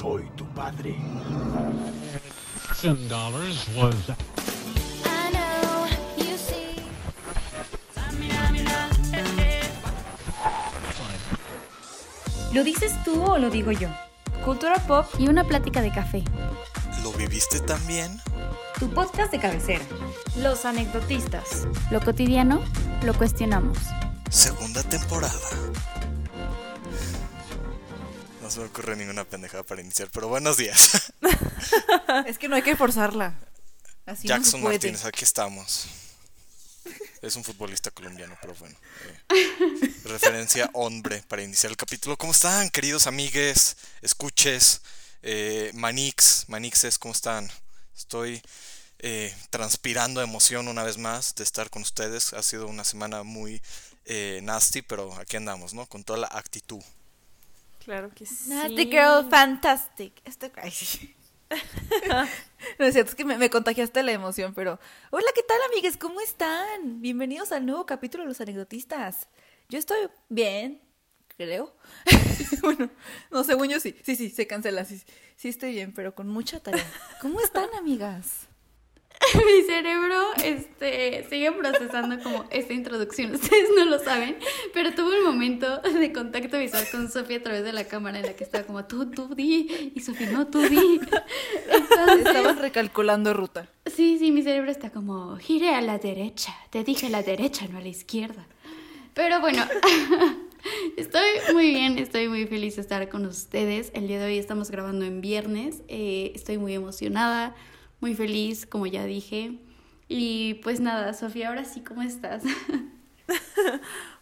soy tu padre. ¿Lo dices tú o lo digo yo? Cultura pop y una plática de café. ¿Lo viviste también? Tu podcast de cabecera. Los anecdotistas. Lo cotidiano, lo cuestionamos. Segunda temporada. No se me ocurre ninguna pendejada para iniciar, pero buenos días. es que no hay que forzarla. Así Jackson Martínez, aquí estamos. Es un futbolista colombiano, pero bueno. Eh, referencia hombre para iniciar el capítulo. ¿Cómo están, queridos amigues, escuches, eh, manix, manixes, cómo están? Estoy eh, transpirando emoción una vez más de estar con ustedes. Ha sido una semana muy eh, nasty, pero aquí andamos, ¿no? Con toda la actitud. Claro que sí. Nasty girl, fantastic. Estoy no es cierto, es que me, contagiaste la emoción, pero... Hola, ¿qué tal, amigas? ¿Cómo están? Bienvenidos al nuevo capítulo de Los Anecdotistas. Yo estoy bien, creo. bueno, no, según yo sí. Sí, sí, se cancela. Sí, sí estoy bien, pero con mucha tarea. ¿Cómo están, amigas? mi cerebro este, sigue procesando como esta introducción. Ustedes no lo saben, pero tuve un momento de contacto visual con Sofía a través de la cámara en la que estaba como tú, tú di. Y Sofía, no, tú di. Entonces, Estabas recalculando ruta. Sí, sí, mi cerebro está como gire a la derecha. Te dije a la derecha, no a la izquierda. Pero bueno. Estoy muy bien, estoy muy feliz de estar con ustedes. El día de hoy estamos grabando en viernes. Eh, estoy muy emocionada muy feliz, como ya dije. Y pues nada, Sofía, ahora sí, ¿cómo estás?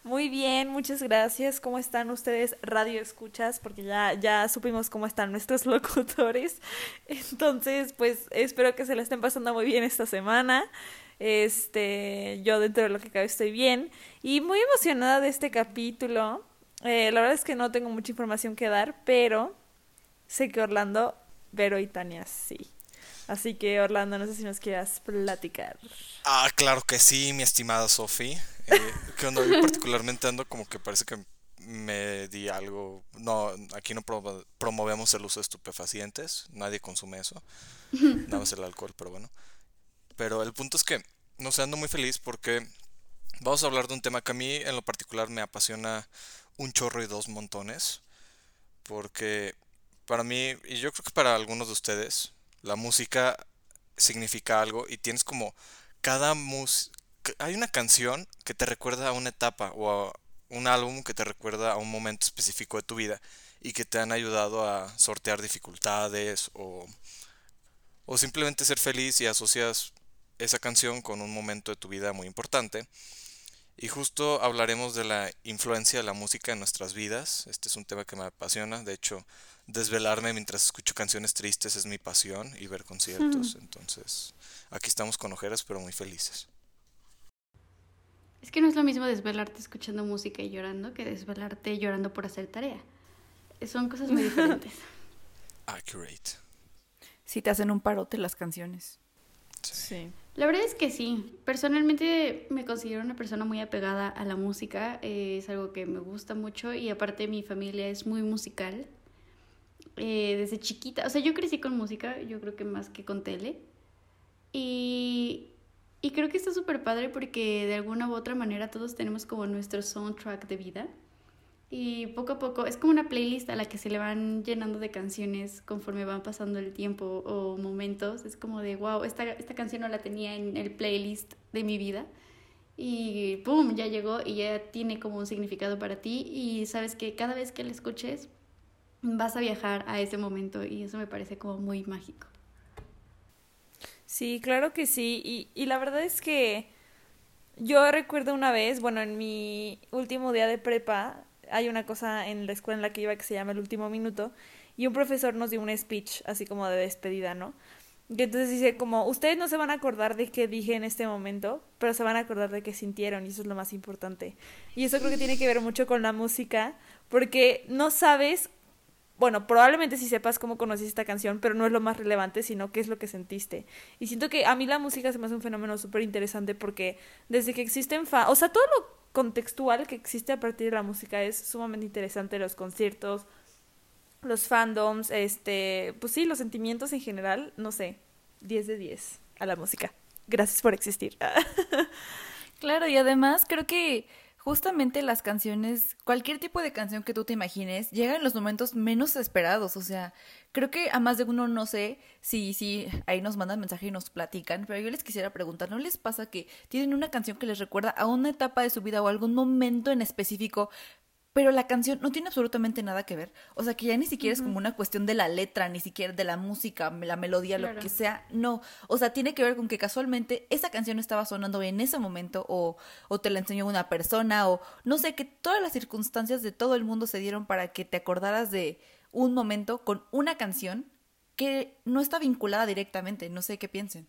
Muy bien, muchas gracias. ¿Cómo están ustedes, radio escuchas? Porque ya, ya supimos cómo están nuestros locutores. Entonces, pues espero que se la estén pasando muy bien esta semana. Este, yo dentro de lo que cabe estoy bien y muy emocionada de este capítulo. Eh, la verdad es que no tengo mucha información que dar, pero sé que Orlando, Vero y Tania sí. Así que Orlando, no sé si nos quieras platicar. Ah, claro que sí, mi estimada Sofi. Eh, que onda, yo particularmente ando como que parece que me di algo. No, aquí no promovemos el uso de estupefacientes, nadie consume eso. Nada más el alcohol, pero bueno. Pero el punto es que, no sé, ando muy feliz porque vamos a hablar de un tema que a mí en lo particular me apasiona un chorro y dos montones. Porque para mí, y yo creo que para algunos de ustedes, la música significa algo y tienes como cada mus hay una canción que te recuerda a una etapa o a un álbum que te recuerda a un momento específico de tu vida y que te han ayudado a sortear dificultades o, o simplemente ser feliz y asocias esa canción con un momento de tu vida muy importante. Y justo hablaremos de la influencia de la música en nuestras vidas. Este es un tema que me apasiona. De hecho, desvelarme mientras escucho canciones tristes es mi pasión y ver conciertos. Entonces, aquí estamos con ojeras, pero muy felices. Es que no es lo mismo desvelarte escuchando música y llorando que desvelarte llorando por hacer tarea. Son cosas muy diferentes. Accurate. Si te hacen un parote las canciones. Sí. La verdad es que sí. Personalmente me considero una persona muy apegada a la música. Eh, es algo que me gusta mucho y aparte mi familia es muy musical. Eh, desde chiquita, o sea, yo crecí con música, yo creo que más que con tele. Y, y creo que está súper padre porque de alguna u otra manera todos tenemos como nuestro soundtrack de vida. Y poco a poco es como una playlist a la que se le van llenando de canciones conforme van pasando el tiempo o momentos. Es como de, wow, esta, esta canción no la tenía en el playlist de mi vida. Y ¡pum! Ya llegó y ya tiene como un significado para ti. Y sabes que cada vez que la escuches vas a viajar a ese momento y eso me parece como muy mágico. Sí, claro que sí. Y, y la verdad es que yo recuerdo una vez, bueno, en mi último día de prepa, hay una cosa en la escuela en la que iba que se llama el último minuto y un profesor nos dio un speech así como de despedida, ¿no? Y entonces dice como, ustedes no se van a acordar de qué dije en este momento, pero se van a acordar de qué sintieron y eso es lo más importante. Y eso creo que tiene que ver mucho con la música, porque no sabes bueno, probablemente sí sepas cómo conociste esta canción, pero no es lo más relevante, sino qué es lo que sentiste. Y siento que a mí la música se me hace un fenómeno súper interesante porque desde que existen fa o sea, todo lo contextual que existe a partir de la música es sumamente interesante, los conciertos, los fandoms, este, pues sí, los sentimientos en general, no sé, 10 de 10 a la música. Gracias por existir. claro, y además creo que justamente las canciones, cualquier tipo de canción que tú te imagines, llega en los momentos menos esperados. O sea, creo que a más de uno no sé si, si ahí nos mandan mensaje y nos platican, pero yo les quisiera preguntar, ¿no les pasa que tienen una canción que les recuerda a una etapa de su vida o algún momento en específico, pero la canción no tiene absolutamente nada que ver. O sea, que ya ni siquiera es como una cuestión de la letra, ni siquiera de la música, la melodía, lo que sea. No, o sea, tiene que ver con que casualmente esa canción estaba sonando en ese momento o, o te la enseñó una persona o no sé, que todas las circunstancias de todo el mundo se dieron para que te acordaras de un momento con una canción que no está vinculada directamente. No sé qué piensen.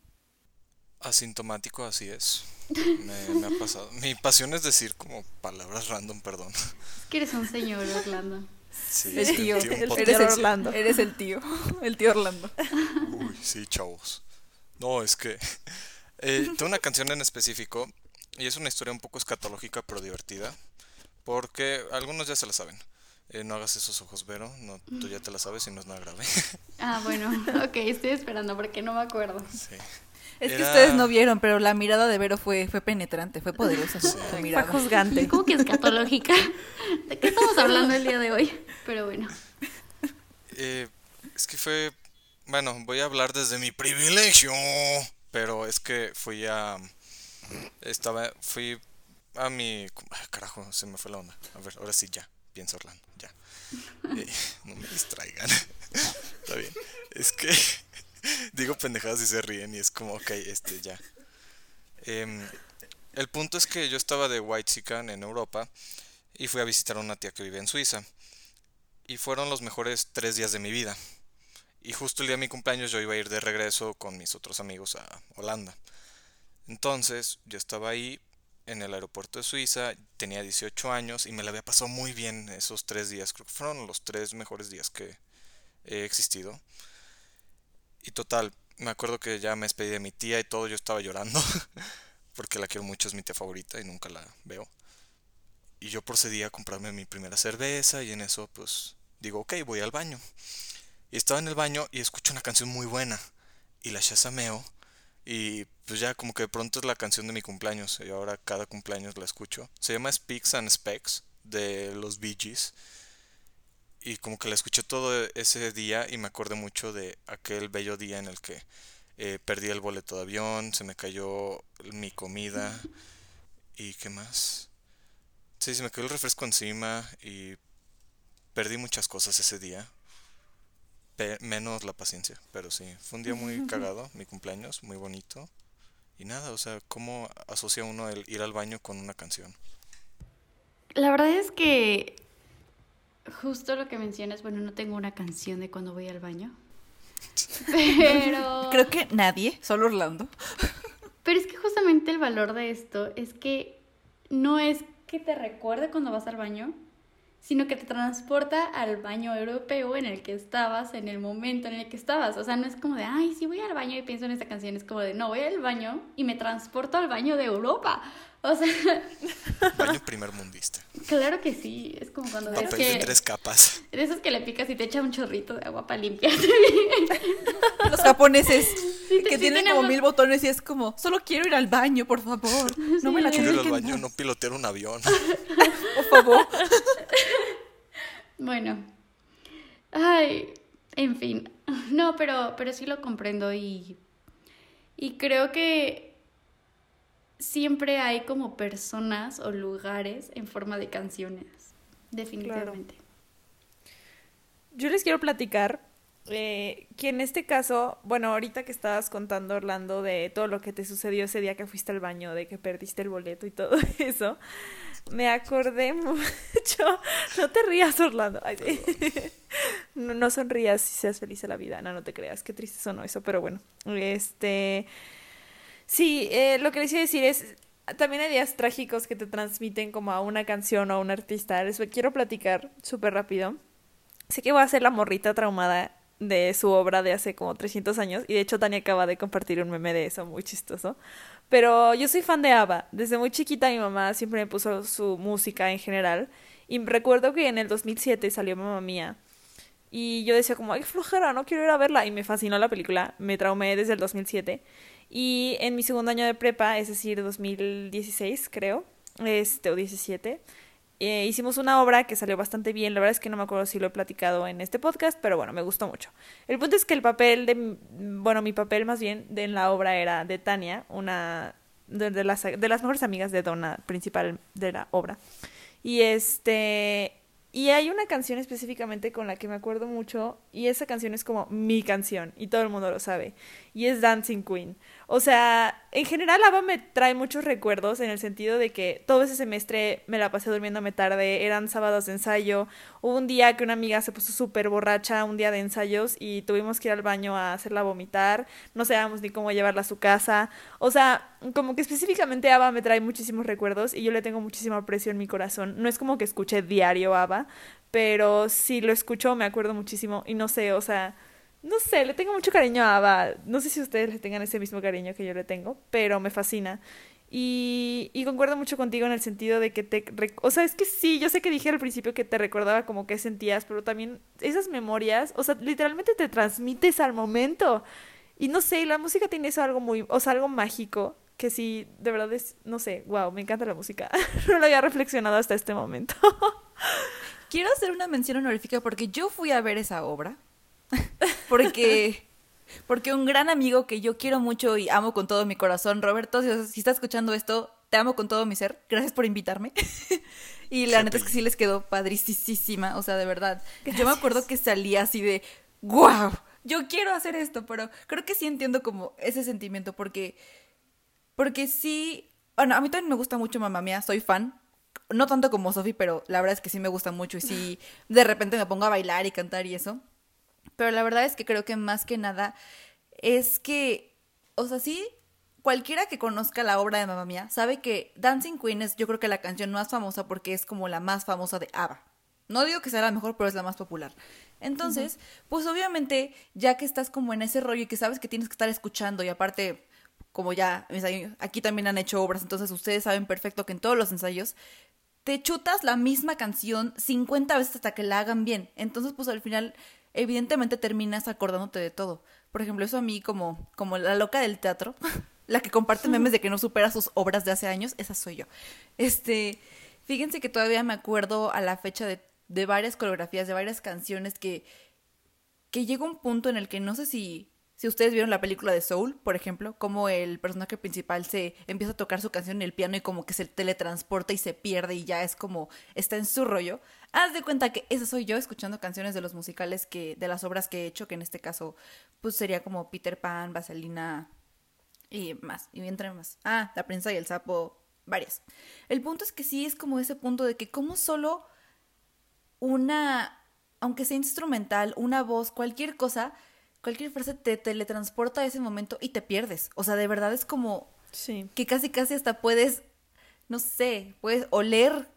Asintomático, así es. Me, ha pasado. Mi pasión es decir como palabras random, perdón. Es que eres un señor, Orlando. Sí, el tío, eres Orlando. Eres el tío, el tío Orlando. Uy, sí, chavos. No, es que eh, tengo una canción en específico y es una historia un poco escatológica pero divertida porque algunos ya se la saben. Eh, no hagas esos ojos, Vero. No, tú ya te la sabes y no es nada grave. Ah, bueno, ok, estoy esperando porque no me acuerdo. Sí. Es que ustedes no vieron, pero la mirada de Vero fue, fue penetrante, fue poderosa. Fue juzgante. ¿Cómo que escatológica? ¿De qué estamos hablando el día de hoy? Pero bueno. Eh, es que fue. Bueno, voy a hablar desde mi privilegio. Pero es que fui a. Estaba. Fui a mi. carajo, se me fue la onda. A ver, ahora sí ya. Piensa Orlando, ya. Eh, no me distraigan. Está bien. Es que digo pendejadas y se ríen y es como, ok, este, ya. Em, el punto es que yo estaba de White Sican en Europa y fui a visitar a una tía que vive en Suiza. Y fueron los mejores tres días de mi vida. Y justo el día de mi cumpleaños yo iba a ir de regreso con mis otros amigos a Holanda. Entonces yo estaba ahí en el aeropuerto de Suiza, tenía 18 años y me la había pasado muy bien esos tres días. Creo que fueron los tres mejores días que he existido. Y total, me acuerdo que ya me despedí de mi tía y todo, yo estaba llorando, porque la quiero mucho, es mi tía favorita y nunca la veo. Y yo procedí a comprarme mi primera cerveza y en eso pues digo, ok, voy al baño. Y estaba en el baño y escucho una canción muy buena. Y la shazameo. Y pues ya como que de pronto es la canción de mi cumpleaños. Y ahora cada cumpleaños la escucho. Se llama Speaks and Specs de los Bee Gees y como que la escuché todo ese día y me acuerdo mucho de aquel bello día en el que eh, perdí el boleto de avión, se me cayó mi comida y qué más. Sí, se me cayó el refresco encima y perdí muchas cosas ese día. menos la paciencia, pero sí, fue un día muy cagado, mi cumpleaños, muy bonito. Y nada, o sea, ¿cómo asocia uno el ir al baño con una canción? La verdad es que justo lo que mencionas, bueno, no tengo una canción de cuando voy al baño. Pero. Creo que nadie, solo Orlando. Pero es que justamente el valor de esto es que no es que te recuerde cuando vas al baño, sino que te transporta al baño europeo en el que estabas, en el momento en el que estabas. O sea, no es como de, ay, si voy al baño y pienso en esta canción, es como de, no, voy al baño y me transporto al baño de Europa. O sea... Baño primer mundista. Claro que sí, es como cuando ves que... de tres capas. De esos que le picas y te echa un chorrito de agua para limpiarte. Los japoneses que tienen como mil botones y es como, solo quiero ir al baño, por favor. No me la quiero ir al baño, no pilotear un avión. por favor. Bueno. Ay, en fin. No, pero, pero sí lo comprendo y, y creo que siempre hay como personas o lugares en forma de canciones, definitivamente. Yo les quiero platicar eh, que en este caso, bueno, ahorita que estabas contando, Orlando, de todo lo que te sucedió ese día que fuiste al baño, de que perdiste el boleto y todo eso, me acordé mucho. No te rías, Orlando. no, sonrías si seas feliz en la vida. No, no te creas. Qué triste sonó eso, pero bueno. Este. Sí, eh, lo que les iba a decir es, también hay días trágicos que te transmiten como a una canción o a un artista. Les quiero platicar súper rápido. Sé que voy a ser la morrita traumada de su obra de hace como 300 años y de hecho Tania acaba de compartir un meme de eso muy chistoso. Pero yo soy fan de ABBA. Desde muy chiquita mi mamá siempre me puso su música en general y recuerdo que en el 2007 salió Mamá Mía Y yo decía como, ay, flojera, no quiero ir a verla. Y me fascinó la película, me traumé desde el 2007. Y en mi segundo año de prepa, es decir, 2016 creo, este, o 17, eh, hicimos una obra que salió bastante bien. La verdad es que no me acuerdo si lo he platicado en este podcast, pero bueno, me gustó mucho. El punto es que el papel de, bueno, mi papel más bien de, en la obra era de Tania, una de, las, de las mejores amigas de Donna, principal de la obra. Y este, y hay una canción específicamente con la que me acuerdo mucho y esa canción es como mi canción y todo el mundo lo sabe y es Dancing Queen. O sea, en general ABBA me trae muchos recuerdos en el sentido de que todo ese semestre me la pasé durmiéndome tarde, eran sábados de ensayo, hubo un día que una amiga se puso súper borracha, un día de ensayos y tuvimos que ir al baño a hacerla vomitar, no sabíamos ni cómo llevarla a su casa, o sea, como que específicamente ABBA me trae muchísimos recuerdos y yo le tengo muchísimo aprecio en mi corazón, no es como que escuche diario ABBA, pero si lo escucho me acuerdo muchísimo y no sé, o sea no sé, le tengo mucho cariño a Ava. No sé si ustedes le tengan ese mismo cariño que yo le tengo, pero me fascina. Y, y concuerdo mucho contigo en el sentido de que te... O sea, es que sí, yo sé que dije al principio que te recordaba como que sentías, pero también esas memorias, o sea, literalmente te transmites al momento. Y no sé, la música tiene eso algo muy, o sea, algo mágico, que sí, de verdad es, no sé, wow, me encanta la música. no lo había reflexionado hasta este momento. Quiero hacer una mención honorífica porque yo fui a ver esa obra porque, porque un gran amigo que yo quiero mucho y amo con todo mi corazón, Roberto, si, si estás escuchando esto, te amo con todo mi ser. Gracias por invitarme. y la neta es que sí les quedó padricísima, o sea, de verdad. Yo me acuerdo que salía así de, wow, yo quiero hacer esto, pero creo que sí entiendo como ese sentimiento porque, porque sí, bueno, a mí también me gusta mucho Mamá Mía, soy fan. No tanto como Sofi, pero la verdad es que sí me gusta mucho y sí, de repente me pongo a bailar y cantar y eso. Pero la verdad es que creo que más que nada es que, o sea, sí, cualquiera que conozca la obra de Mamma Mía sabe que Dancing Queen es yo creo que la canción más famosa porque es como la más famosa de ABBA. No digo que sea la mejor, pero es la más popular. Entonces, pues obviamente, ya que estás como en ese rollo y que sabes que tienes que estar escuchando y aparte, como ya aquí también han hecho obras, entonces ustedes saben perfecto que en todos los ensayos te chutas la misma canción 50 veces hasta que la hagan bien. Entonces, pues al final evidentemente terminas acordándote de todo. Por ejemplo, eso a mí como, como la loca del teatro, la que comparte memes de que no supera sus obras de hace años, esa soy yo. Este, fíjense que todavía me acuerdo a la fecha de, de varias coreografías, de varias canciones que, que llega un punto en el que no sé si si ustedes vieron la película de Soul, por ejemplo, como el personaje principal se empieza a tocar su canción en el piano y como que se teletransporta y se pierde y ya es como está en su rollo. Haz de cuenta que esa soy yo escuchando canciones de los musicales que de las obras que he hecho, que en este caso pues sería como Peter Pan, Vaselina y más, y entre más. Ah, La prensa y el sapo, varias. El punto es que sí es como ese punto de que como solo una aunque sea instrumental, una voz, cualquier cosa, cualquier frase te teletransporta a ese momento y te pierdes. O sea, de verdad es como sí. que casi casi hasta puedes, no sé, puedes oler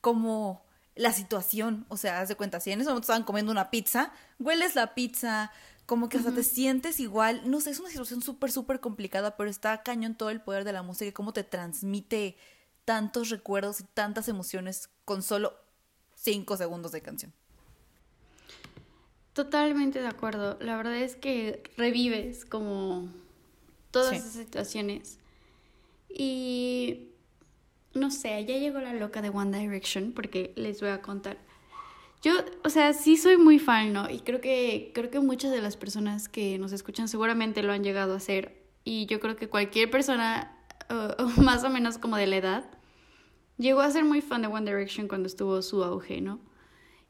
como la situación. O sea, haz de cuenta, si en ese momento estaban comiendo una pizza, hueles la pizza, como que hasta te sientes igual. No sé, es una situación súper, súper complicada, pero está cañón todo el poder de la música y cómo te transmite tantos recuerdos y tantas emociones con solo cinco segundos de canción. Totalmente de acuerdo. La verdad es que revives como todas esas situaciones. Y no sé, ya llegó la loca de One Direction porque les voy a contar. Yo, o sea, sí soy muy fan, ¿no? Y creo que creo que muchas de las personas que nos escuchan seguramente lo han llegado a hacer y yo creo que cualquier persona más o menos como de la edad llegó a ser muy fan de One Direction cuando estuvo su auge, ¿no?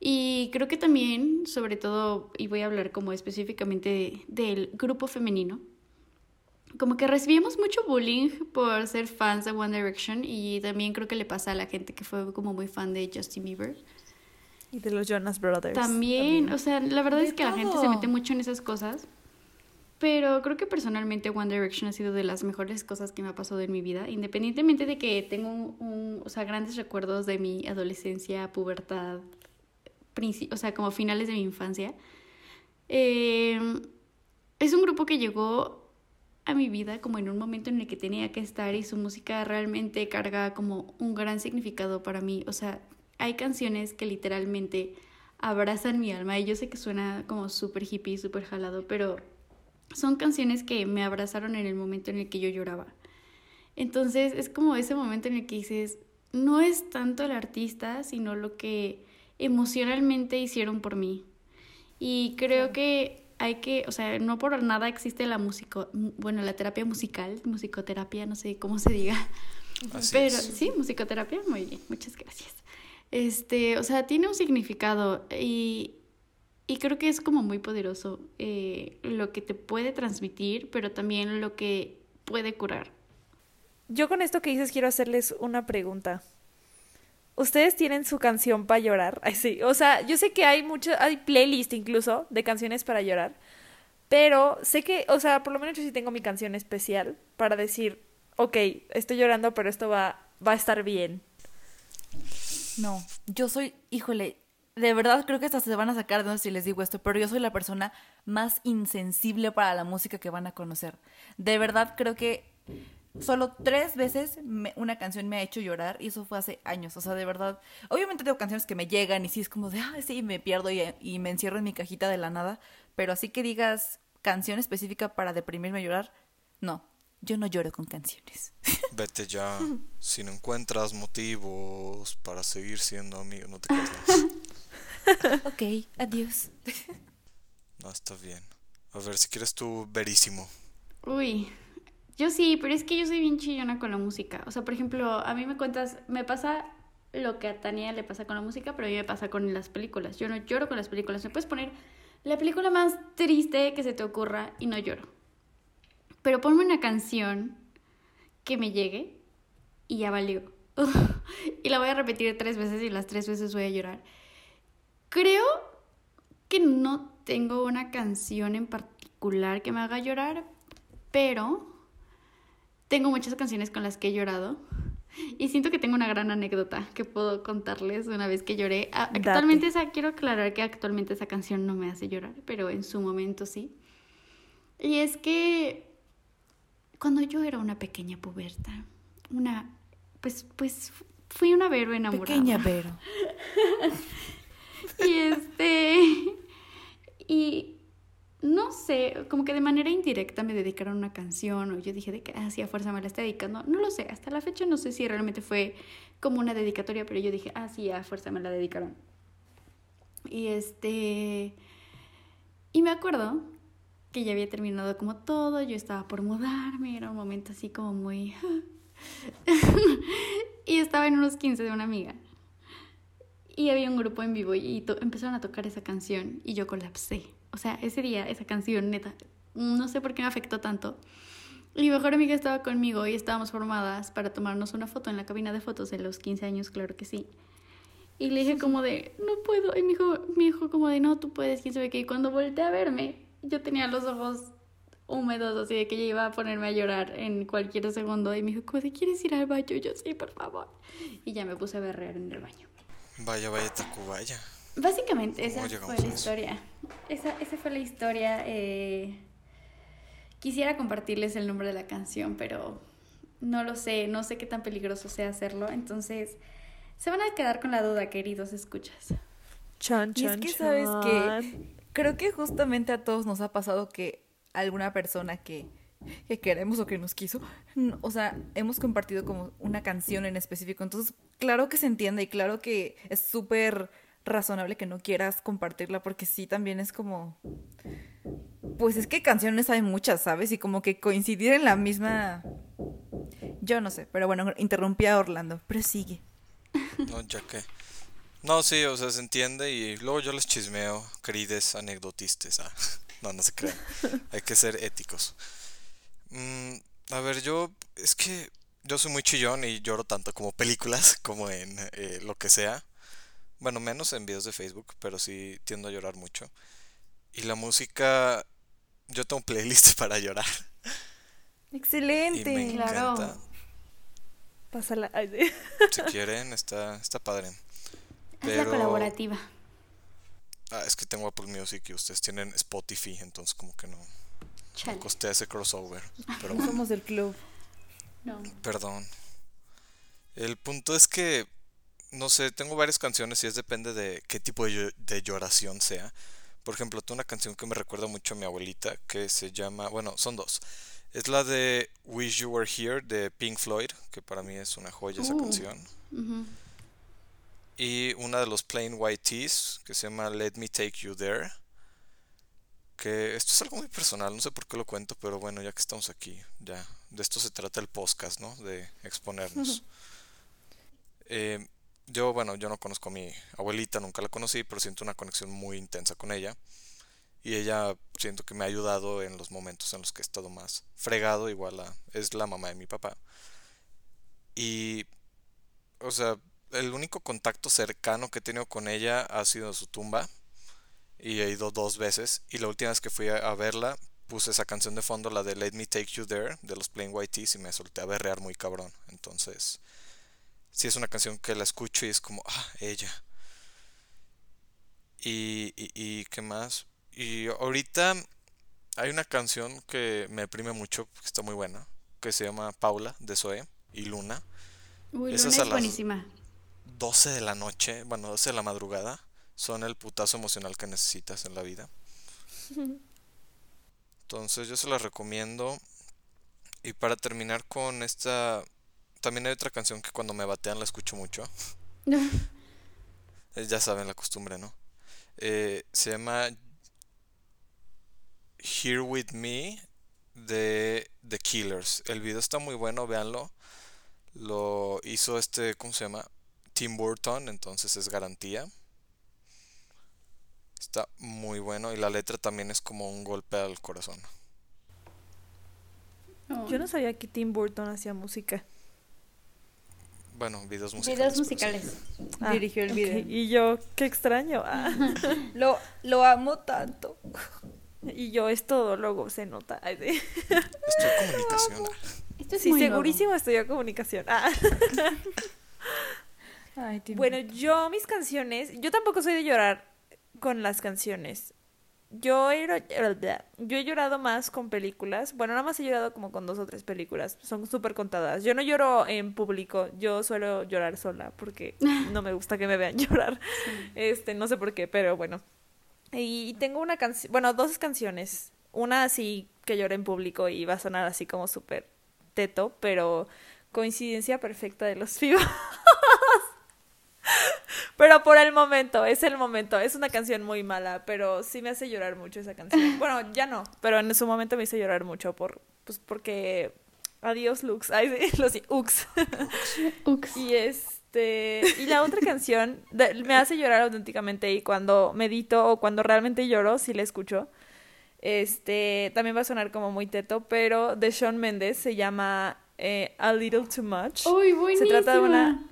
Y creo que también, sobre todo, y voy a hablar como específicamente del grupo femenino, como que recibimos mucho bullying por ser fans de One Direction y también creo que le pasa a la gente que fue como muy fan de Justin Bieber. Y de los Jonas Brothers. También, o sea, la verdad es que la gente se mete mucho en esas cosas. Pero creo que personalmente One Direction ha sido de las mejores cosas que me ha pasado en mi vida, independientemente de que tengo un, o sea, grandes recuerdos de mi adolescencia, pubertad, o sea, como finales de mi infancia. Em, es un grupo que llegó a mi vida como en un momento en el que tenía que estar y su música realmente carga como un gran significado para mí. O sea, hay canciones que literalmente abrazan mi alma. Y yo sé que suena como súper hippie, súper jalado, pero son canciones que me abrazaron en el momento en el que yo lloraba. Entonces es como ese momento en el que dices, no es tanto el artista, sino lo que emocionalmente hicieron por mí. Y creo que hay que, o sea, no por nada existe la música, bueno, la terapia musical, musicoterapia, no sé cómo se diga. Pero sí, musicoterapia, muy bien, muchas gracias. Este, o sea, tiene un significado y, y creo que es como muy poderoso eh, lo que te puede transmitir, pero también lo que puede curar. Yo con esto que dices quiero hacerles una pregunta. ¿Ustedes tienen su canción para llorar? Ay, sí. O sea, yo sé que hay mucho, hay playlist incluso de canciones para llorar. Pero sé que, o sea, por lo menos yo sí tengo mi canción especial para decir, ok, estoy llorando, pero esto va, va a estar bien. No, yo soy, híjole, de verdad creo que hasta se van a sacar de donde si les digo esto, pero yo soy la persona más insensible para la música que van a conocer. De verdad creo que solo tres veces una canción me ha hecho llorar y eso fue hace años. O sea, de verdad, obviamente tengo canciones que me llegan y sí es como de, ah, sí, me pierdo y, y me encierro en mi cajita de la nada, pero así que digas canción específica para deprimirme a llorar, no, yo no lloro con canciones. Vete ya. Si no encuentras motivos para seguir siendo amigo, no te quedes. ok, adiós. No, está bien. A ver, si quieres tú, verísimo. Uy, yo sí, pero es que yo soy bien chillona con la música. O sea, por ejemplo, a mí me cuentas, me pasa lo que a Tania le pasa con la música, pero a mí me pasa con las películas. Yo no lloro con las películas. Me puedes poner la película más triste que se te ocurra y no lloro. Pero ponme una canción que me llegue y ya valió. y la voy a repetir tres veces y las tres veces voy a llorar. Creo que no tengo una canción en particular que me haga llorar, pero tengo muchas canciones con las que he llorado. Y siento que tengo una gran anécdota que puedo contarles una vez que lloré. Actualmente esa, quiero aclarar que actualmente esa canción no me hace llorar, pero en su momento sí. Y es que cuando yo era una pequeña puberta, una, pues, pues fui una Vero enamorada. Pequeña Vero. y este, y no sé, como que de manera indirecta me dedicaron una canción o yo dije de que hacía ah, fuerza me la está dedicando. No lo sé, hasta la fecha no sé si realmente fue como una dedicatoria, pero yo dije, ah, a fuerza me la dedicaron. Y este, y me acuerdo que ya había terminado como todo, yo estaba por mudarme, era un momento así como muy... y estaba en unos 15 de una amiga. Y había un grupo en vivo y empezaron a tocar esa canción y yo colapsé. O sea, ese día, esa canción, neta, no sé por qué me afectó tanto. Mi mejor amiga estaba conmigo y estábamos formadas para tomarnos una foto en la cabina de fotos de los 15 años, claro que sí. Y le dije como de, no puedo. Y me dijo, me dijo como de, no, tú puedes, quién sabe qué. Y cuando volteé a verme, yo tenía los ojos húmedos, así de que ella iba a ponerme a llorar en cualquier segundo. Y me dijo, ¿quieres ir al baño? Yo, sí, por favor. Y ya me puse a berrear en el baño. Vaya, vaya, Tacubaya. Básicamente, esa fue la historia. Esa, esa fue la historia. Eh... Quisiera compartirles el nombre de la canción, pero no lo sé, no sé qué tan peligroso sea hacerlo. Entonces, se van a quedar con la duda, queridos escuchas. Chan, chan, y es que sabes que creo que justamente a todos nos ha pasado que alguna persona que, que queremos o que nos quiso, o sea, hemos compartido como una canción en específico. Entonces, claro que se entiende y claro que es súper razonable que no quieras compartirla porque sí también es como pues es que canciones hay muchas, ¿sabes? Y como que coincidir en la misma yo no sé, pero bueno, interrumpí a Orlando, pero sigue. No, ya que no, sí, o sea, se entiende y luego yo les chismeo, querides anecdotistas. Ah, no, no se crean. Hay que ser éticos. Mm, a ver, yo, es que yo soy muy chillón y lloro tanto como películas, como en eh, lo que sea. Bueno, menos en videos de Facebook, pero sí tiendo a llorar mucho. Y la música, yo tengo playlists para llorar. Excelente, me claro. Encanta. Pásala. Si quieren, está, está padre. Es la colaborativa. Ah, es que tengo Apple Music y ustedes tienen Spotify, entonces como que no, no costea ese crossover. Pero no somos del club. No. Perdón. El punto es que no sé, tengo varias canciones y es depende de qué tipo de, de lloración sea. Por ejemplo, tengo una canción que me recuerda mucho a mi abuelita que se llama, bueno, son dos. Es la de Wish You Were Here de Pink Floyd, que para mí es una joya esa Uh. canción. Y una de los Plain White Tees que se llama Let Me Take You There. Que esto es algo muy personal, no sé por qué lo cuento, pero bueno, ya que estamos aquí, ya de esto se trata el podcast, ¿no? De exponernos. Eh, yo, bueno, yo no conozco a mi abuelita, nunca la conocí, pero siento una conexión muy intensa con ella. Y ella siento que me ha ayudado en los momentos en los que he estado más fregado, igual es la mamá de mi papá. Y, o sea, el único contacto cercano que he tenido con ella ha sido su tumba. Y he ido dos veces. Y la última vez que fui a, a verla, puse esa canción de fondo, la de Let Me Take You There, de los Plain White Tees, y me solté a berrear muy cabrón. Entonces, sí es una canción que la escucho y es como, ah, ella. Y, y, y qué más. Y ahorita hay una canción que me deprime mucho, que está muy buena, que se llama Paula, de Zoe, y Luna. Uy, Esa Luna es a es las- buenísima. 12 de la noche, bueno, 12 de la madrugada, son el putazo emocional que necesitas en la vida. Entonces yo se las recomiendo. Y para terminar con esta... También hay otra canción que cuando me batean la escucho mucho. Eh, Ya saben la costumbre, ¿no? Eh, se llama Here With Me de The Killers. El video está muy bueno, véanlo. Lo hizo este, ¿cómo se llama? Tim Burton, entonces es garantía. Está muy bueno y la letra también es como un golpe al corazón. Yo no sabía que Tim Burton hacía música. Bueno, videos musicales. Videos sí. musicales. Ah, Dirigió el ok. video. Y yo, qué extraño. Ah. Lo, lo amo tanto. Y yo, es todo, luego se nota. Ay, sí. Estudio comunicación. Esto es Sí, muy segurísimo estudió comunicación. Ah. Ay. Bueno, yo mis canciones, yo tampoco soy de llorar con las canciones. Yo he, llor- yo he llorado más con películas. Bueno, nada más he llorado como con dos o tres películas. Son súper contadas. Yo no lloro en público. Yo suelo llorar sola porque no me gusta que me vean llorar. Este, no sé por qué, pero bueno. Y tengo una canción, bueno, dos canciones. Una así que lloré en público y va a sonar así como súper teto, pero coincidencia perfecta de los FIBA. Pero por el momento, es el momento. Es una canción muy mala, pero sí me hace llorar mucho esa canción. Bueno, ya no, pero en su momento me hizo llorar mucho por, pues porque adiós Lux, ay sí, los Ux. Ux. Y este, y la otra canción de- me hace llorar auténticamente y cuando medito o cuando realmente lloro, si la escucho. Este, también va a sonar como muy teto, pero de Shawn Mendes se llama eh, A Little Too Much. Uy, Se trata de una...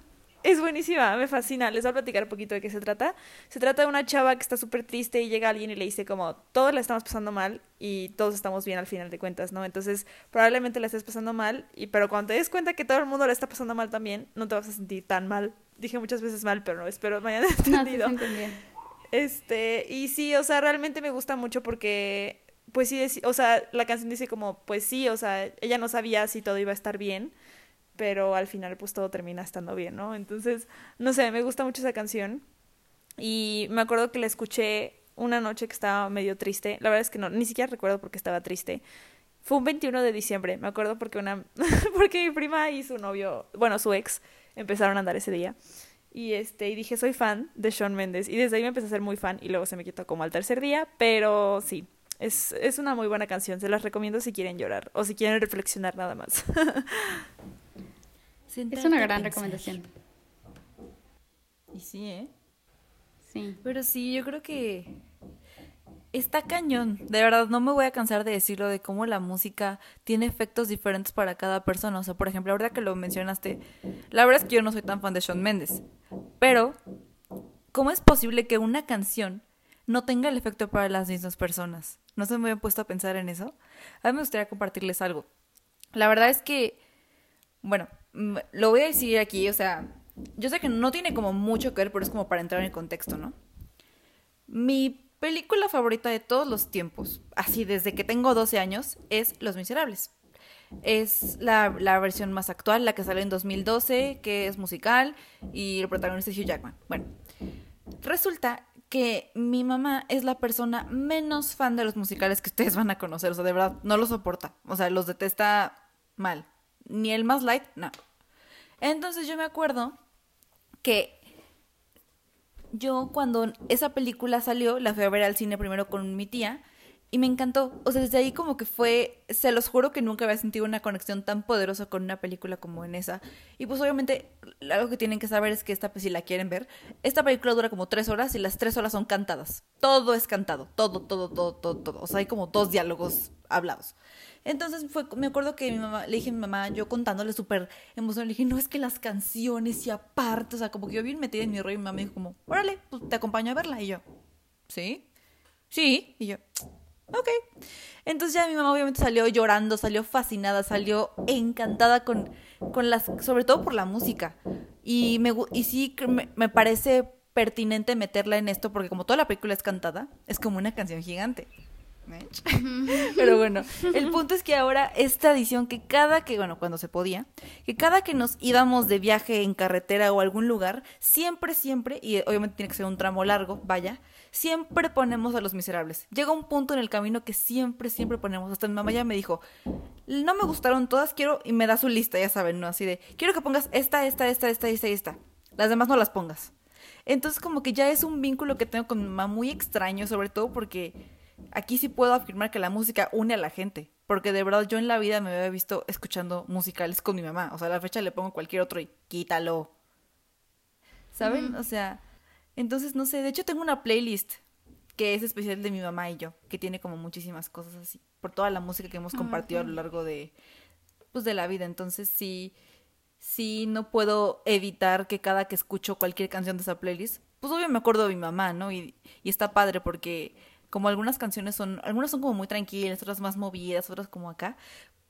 Es buenísima, me fascina. Les voy a platicar un poquito de qué se trata. Se trata de una chava que está súper triste y llega alguien y le dice como, todos la estamos pasando mal y todos estamos bien al final de cuentas, ¿no? Entonces, probablemente la estés pasando mal, y, pero cuando te des cuenta que todo el mundo la está pasando mal también, no te vas a sentir tan mal. Dije muchas veces mal, pero no, espero me hayan No, entendido. entendía. Este, y sí, o sea, realmente me gusta mucho porque, pues sí, o sea, la canción dice como, pues sí, o sea, ella no sabía si todo iba a estar bien, pero al final pues todo termina estando bien, ¿no? Entonces, no sé, me gusta mucho esa canción y me acuerdo que la escuché una noche que estaba medio triste, la verdad es que no, ni siquiera recuerdo por qué estaba triste. Fue un 21 de diciembre, me acuerdo porque una porque mi prima y su novio, bueno, su ex empezaron a andar ese día. Y este, y dije, soy fan de Shawn Mendes. Y desde ahí me empecé a ser muy fan y luego se me quitó como al tercer día. Pero sí, es, es una muy buena canción. Se las recomiendo si quieren llorar o si quieren reflexionar nada más. Es una gran recomendación. Y sí, ¿eh? Sí. Pero sí, yo creo que está cañón. De verdad, no me voy a cansar de decirlo de cómo la música tiene efectos diferentes para cada persona. O sea, por ejemplo, ahora que lo mencionaste, la verdad es que yo no soy tan fan de Shawn Mendes. Pero, ¿cómo es posible que una canción no tenga el efecto para las mismas personas? ¿No se me habían puesto a pensar en eso? A mí me gustaría compartirles algo. La verdad es que, bueno, lo voy a decir aquí, o sea, yo sé que no tiene como mucho que ver, pero es como para entrar en contexto, ¿no? Mi película favorita de todos los tiempos, así desde que tengo 12 años, es Los Miserables. es la, la, versión más actual, la que sale en 2012, que es musical y el protagonista es Hugh Jackman. Bueno, resulta que mi mamá es la persona menos fan de los musicales que ustedes van a conocer, o sea, de verdad, no los soporta, o sea, los detesta mal, ni el más light, no. Entonces yo me acuerdo que yo cuando esa película salió, la fui a ver al cine primero con mi tía, y me encantó. O sea, desde ahí como que fue, se los juro que nunca había sentido una conexión tan poderosa con una película como en esa. Y pues obviamente algo que tienen que saber es que esta, pues si la quieren ver, esta película dura como tres horas y las tres horas son cantadas. Todo es cantado, todo, todo, todo, todo, todo. O sea, hay como dos diálogos hablados. Entonces fue, me acuerdo que mi mamá, le dije a mi mamá, yo contándole súper emocionada, le dije, no es que las canciones y aparte, o sea, como que yo bien metida en mi rollo y mi mamá me dijo como, órale, pues te acompaño a verla. Y yo, ¿sí? Sí. Y yo, ok. Entonces ya mi mamá obviamente salió llorando, salió fascinada, salió encantada con, con las, sobre todo por la música. Y, me, y sí me, me parece pertinente meterla en esto porque como toda la película es cantada, es como una canción gigante. Pero bueno, el punto es que ahora esta edición que cada que, bueno, cuando se podía, que cada que nos íbamos de viaje en carretera o algún lugar, siempre, siempre, y obviamente tiene que ser un tramo largo, vaya, siempre ponemos a los miserables. Llega un punto en el camino que siempre, siempre ponemos. Hasta mi mamá ya me dijo, no me gustaron todas, quiero, y me da su lista, ya saben, ¿no? Así de, quiero que pongas esta, esta, esta, esta, esta y esta. Las demás no las pongas. Entonces como que ya es un vínculo que tengo con mi mamá muy extraño, sobre todo porque aquí sí puedo afirmar que la música une a la gente. Porque de verdad yo en la vida me había visto escuchando musicales con mi mamá. O sea, a la fecha le pongo cualquier otro y quítalo. ¿Saben? O sea, entonces, no sé, de hecho tengo una playlist que es especial de mi mamá y yo, que tiene como muchísimas cosas así, por toda la música que hemos compartido a lo largo de, pues, de la vida. Entonces, sí, sí, no puedo evitar que cada que escucho cualquier canción de esa playlist, pues obvio me acuerdo de mi mamá, ¿no? Y, y está padre porque como algunas canciones son, algunas son como muy tranquilas, otras más movidas, otras como acá,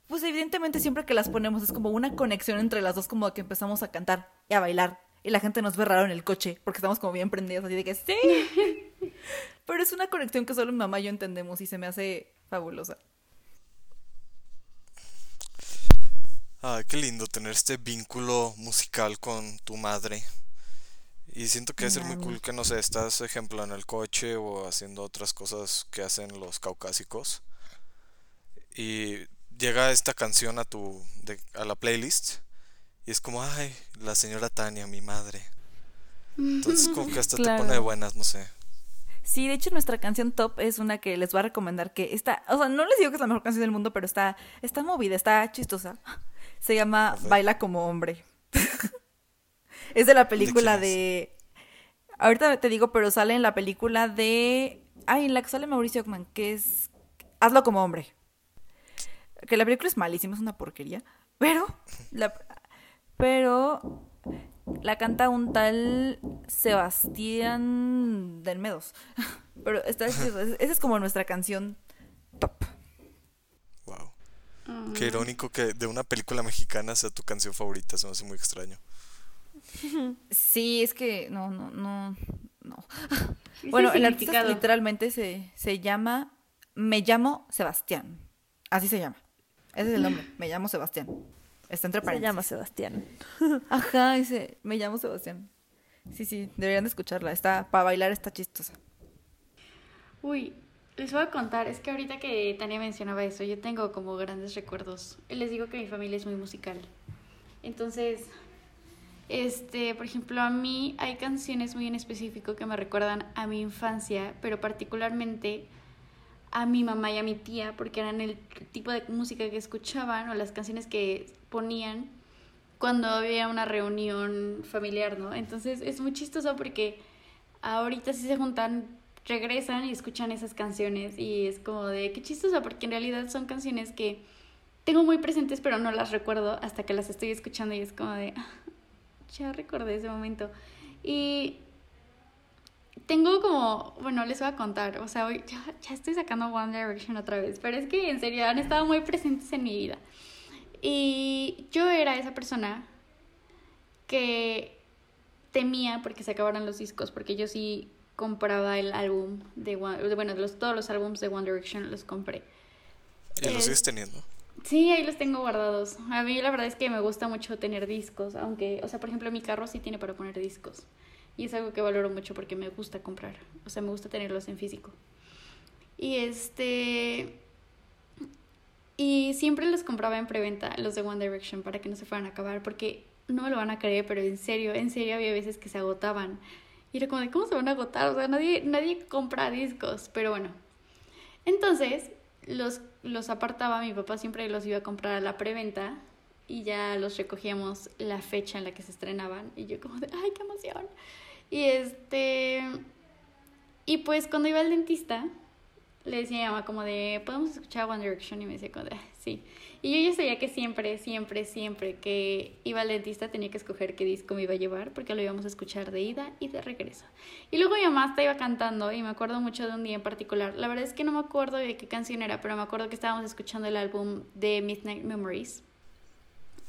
pues evidentemente siempre que las ponemos es como una conexión entre las dos, como que empezamos a cantar y a bailar y la gente nos ve raro en el coche porque estamos como bien prendidos así de que sí. Pero es una conexión que solo mi mamá y yo entendemos y se me hace fabulosa. Ah, qué lindo tener este vínculo musical con tu madre. Y siento que es ser muy cool que, no sé, estás, ejemplo, en el coche o haciendo otras cosas que hacen los caucásicos. Y llega esta canción a tu, a la playlist y es como, ay, la señora Tania, mi madre. Entonces como que hasta te pone de buenas, no sé. Sí, de hecho nuestra canción top es una que les voy a recomendar que está, o sea, no les digo que es la mejor canción del mundo, pero está, está movida, está chistosa. Se llama Baila como hombre. es de la película de, Ahorita te digo, pero sale en la película de... Ay, en la que sale Mauricio Ockman, que es... Hazlo como hombre. Que la película es malísima, es una porquería. Pero la, pero la canta un tal Sebastián del Medos. Pero esta, esa es como nuestra canción top. Wow. Qué irónico que de una película mexicana sea tu canción favorita, se me hace muy extraño. Sí, es que no, no, no, no. Bueno, el artista literalmente se, se llama Me llamo Sebastián. Así se llama. Ese es el nombre. Me llamo Sebastián. Está entre paréntesis. Se llama Sebastián. Ajá, dice, me llamo Sebastián. Sí, sí, deberían de escucharla. Está, para bailar está chistosa. Uy, les voy a contar, es que ahorita que Tania mencionaba eso, yo tengo como grandes recuerdos. Les digo que mi familia es muy musical. Entonces, este, por ejemplo, a mí hay canciones muy en específico que me recuerdan a mi infancia, pero particularmente a mi mamá y a mi tía, porque eran el tipo de música que escuchaban o las canciones que ponían cuando había una reunión familiar, ¿no? Entonces es muy chistoso porque ahorita si se juntan, regresan y escuchan esas canciones y es como de qué chistoso, porque en realidad son canciones que tengo muy presentes pero no las recuerdo hasta que las estoy escuchando y es como de, ah, ya recordé ese momento. Y tengo como, bueno, les voy a contar, o sea, hoy ya, ya, estoy sacando One Direction otra vez, pero es que en serio han estado muy presentes en mi vida. Y yo era esa persona que temía porque se acabaran los discos, porque yo sí compraba el álbum de One, bueno, los, todos los álbumes de One Direction los compré. ¿Y los sigues teniendo? Sí, ahí los tengo guardados. A mí la verdad es que me gusta mucho tener discos, aunque, o sea, por ejemplo, mi carro sí tiene para poner discos. Y es algo que valoro mucho porque me gusta comprar. O sea, me gusta tenerlos en físico. Y este... Y siempre los compraba en preventa, los de One Direction, para que no se fueran a acabar, porque no me lo van a creer, pero en serio, en serio había veces que se agotaban. Y era como de, ¿cómo se van a agotar? O sea, nadie, nadie compra discos, pero bueno. Entonces, los, los apartaba, mi papá siempre los iba a comprar a la preventa y ya los recogíamos la fecha en la que se estrenaban. Y yo como de, ¡ay, qué emoción! Y este... Y pues cuando iba al dentista, le decía a mi mamá como de, ¿podemos escuchar One Direction? Y me decía como de, sí. Y yo ya sabía que siempre, siempre, siempre que iba al dentista tenía que escoger qué disco me iba a llevar porque lo íbamos a escuchar de ida y de regreso. Y luego mi mamá hasta iba cantando y me acuerdo mucho de un día en particular. La verdad es que no me acuerdo de qué canción era, pero me acuerdo que estábamos escuchando el álbum de Midnight Memories.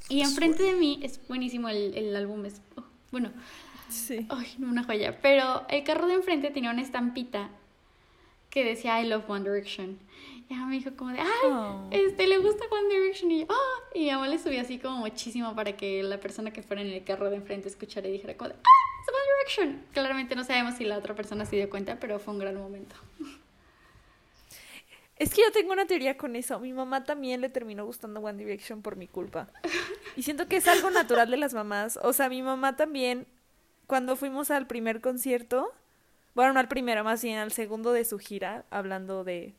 Y enfrente de mí es buenísimo el, el álbum, es oh, bueno. Sí. Ay, una joya. Pero el carro de enfrente tenía una estampita que decía I love One Direction. Y ella me dijo como de, ay, Oh. este, le gusta One Direction. Y yo, ah, y mi mamá le subía así como muchísimo para que la persona que fuera en el carro de enfrente escuchara y dijera como de, ah, es One Direction. Claramente no sabemos si la otra persona se dio cuenta, pero fue un gran momento. Es que yo tengo una teoría con eso. Mi mamá también le terminó gustando One Direction por mi culpa. Y siento que es algo natural de las mamás. O sea, mi mamá también, cuando fuimos al primer concierto, bueno, no al primero, más bien al segundo de su gira, hablando de...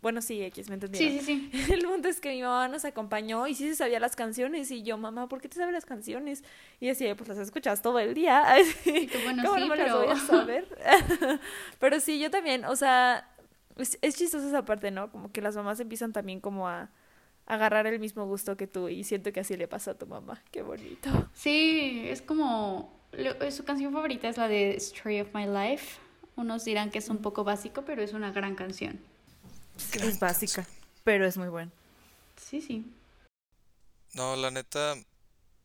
Bueno, sí, X, ¿me entendieron? Sí, sí, sí. El punto es que mi mamá nos acompañó y sí se sabía las canciones. Y yo, mamá, ¿por qué te sabes las canciones? Y decía, pues las escuchas todo el día. Tú, bueno, ¿Cómo sí, no me las voy a saber? pero sí, yo también, o sea, es, es chistoso esa parte, ¿no? Como que las mamás empiezan también como a, agarrar el mismo gusto que tú y siento que así le pasa a tu mamá. Qué bonito. Sí, es como, su canción favorita es la de Story of My Life. Unos dirán que es un poco básico, pero es una gran canción. Gran es básica, canción. pero es muy buena. Sí, sí. No, la neta,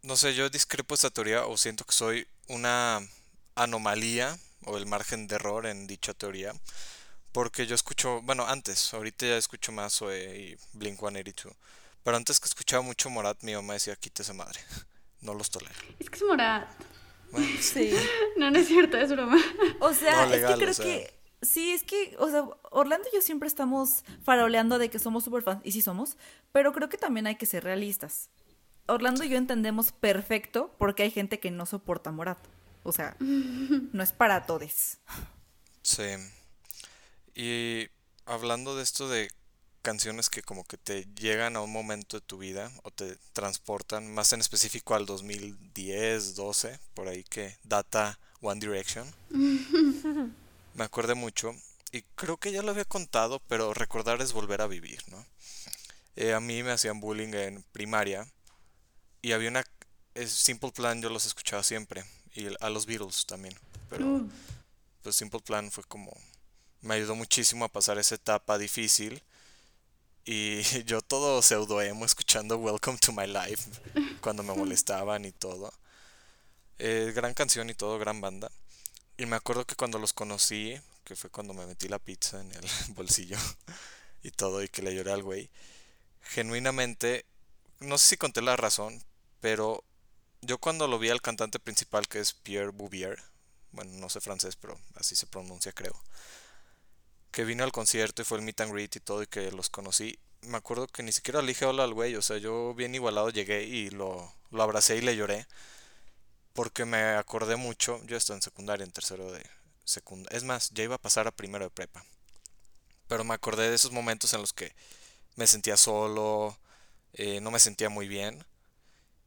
no sé, yo discrepo esta teoría o siento que soy una anomalía o el margen de error en dicha teoría. Porque yo escucho, bueno, antes, ahorita ya escucho más Zoe y Blink 182. Pero antes que escuchaba mucho Morat, mi mamá decía, quita esa madre. No los tolero. Es que es Morat. Bueno, Sí. No, no es cierto, es broma. O sea, No, es que creo o sea. que. Sí, es que, o sea, Orlando y yo siempre estamos faroleando de que somos super fans, y sí somos, pero creo que también hay que ser realistas. Orlando y yo entendemos perfecto porque hay gente que no soporta Morat. O sea, no es para todes. Sí. Y hablando de esto de canciones que como que te llegan a un momento de tu vida o te transportan, más en específico al 2010, 12, por ahí que data One Direction. Me acuerdo mucho y creo que ya lo había contado, pero recordar es volver a vivir, ¿no? Eh, a mí me hacían bullying en primaria y había una... Simple Plan yo los escuchaba siempre y a los Beatles también, pero Uh, pues Simple Plan fue como me ayudó muchísimo a pasar esa etapa difícil y yo todo pseudo emo escuchando Welcome to My Life cuando me molestaban y todo. Eh, gran canción y todo, gran banda. Y me acuerdo que cuando los conocí, que fue cuando me metí la pizza en el bolsillo y todo y que le lloré al güey, genuinamente, no sé si conté la razón, pero yo cuando lo vi al cantante principal que es Pierre Bouvier, bueno, no sé francés, pero así se pronuncia, creo. Que vino al concierto y fue el meet and greet y todo y que los conocí. Me acuerdo que ni siquiera le dije hola al güey, o sea, yo bien igualado llegué y lo, lo abracé y le lloré. Porque me acordé mucho, yo estaba en secundaria, en tercero de. Es más, ya iba a pasar a primero de prepa. Pero me acordé de esos momentos en los que me sentía solo, eh, no me sentía muy bien.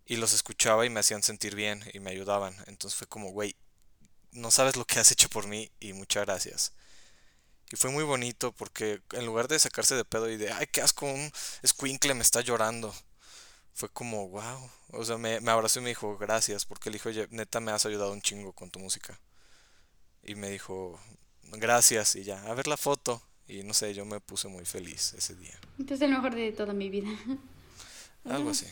Y los escuchaba y me hacían sentir bien y me ayudaban. Entonces fue como, güey, no sabes lo que has hecho por mí y muchas gracias. Y fue muy bonito porque en lugar de sacarse de pedo y de, ay, qué asco, un squinkle me está llorando. Fue como, wow. O sea, me, me abrazó y me dijo, gracias, porque le dijo, oye, neta, me has ayudado un chingo con tu música. Y me dijo, gracias, y ya, a ver la foto. Y no sé, yo me puse muy feliz ese día. Este es el mejor de toda mi vida. Algo así.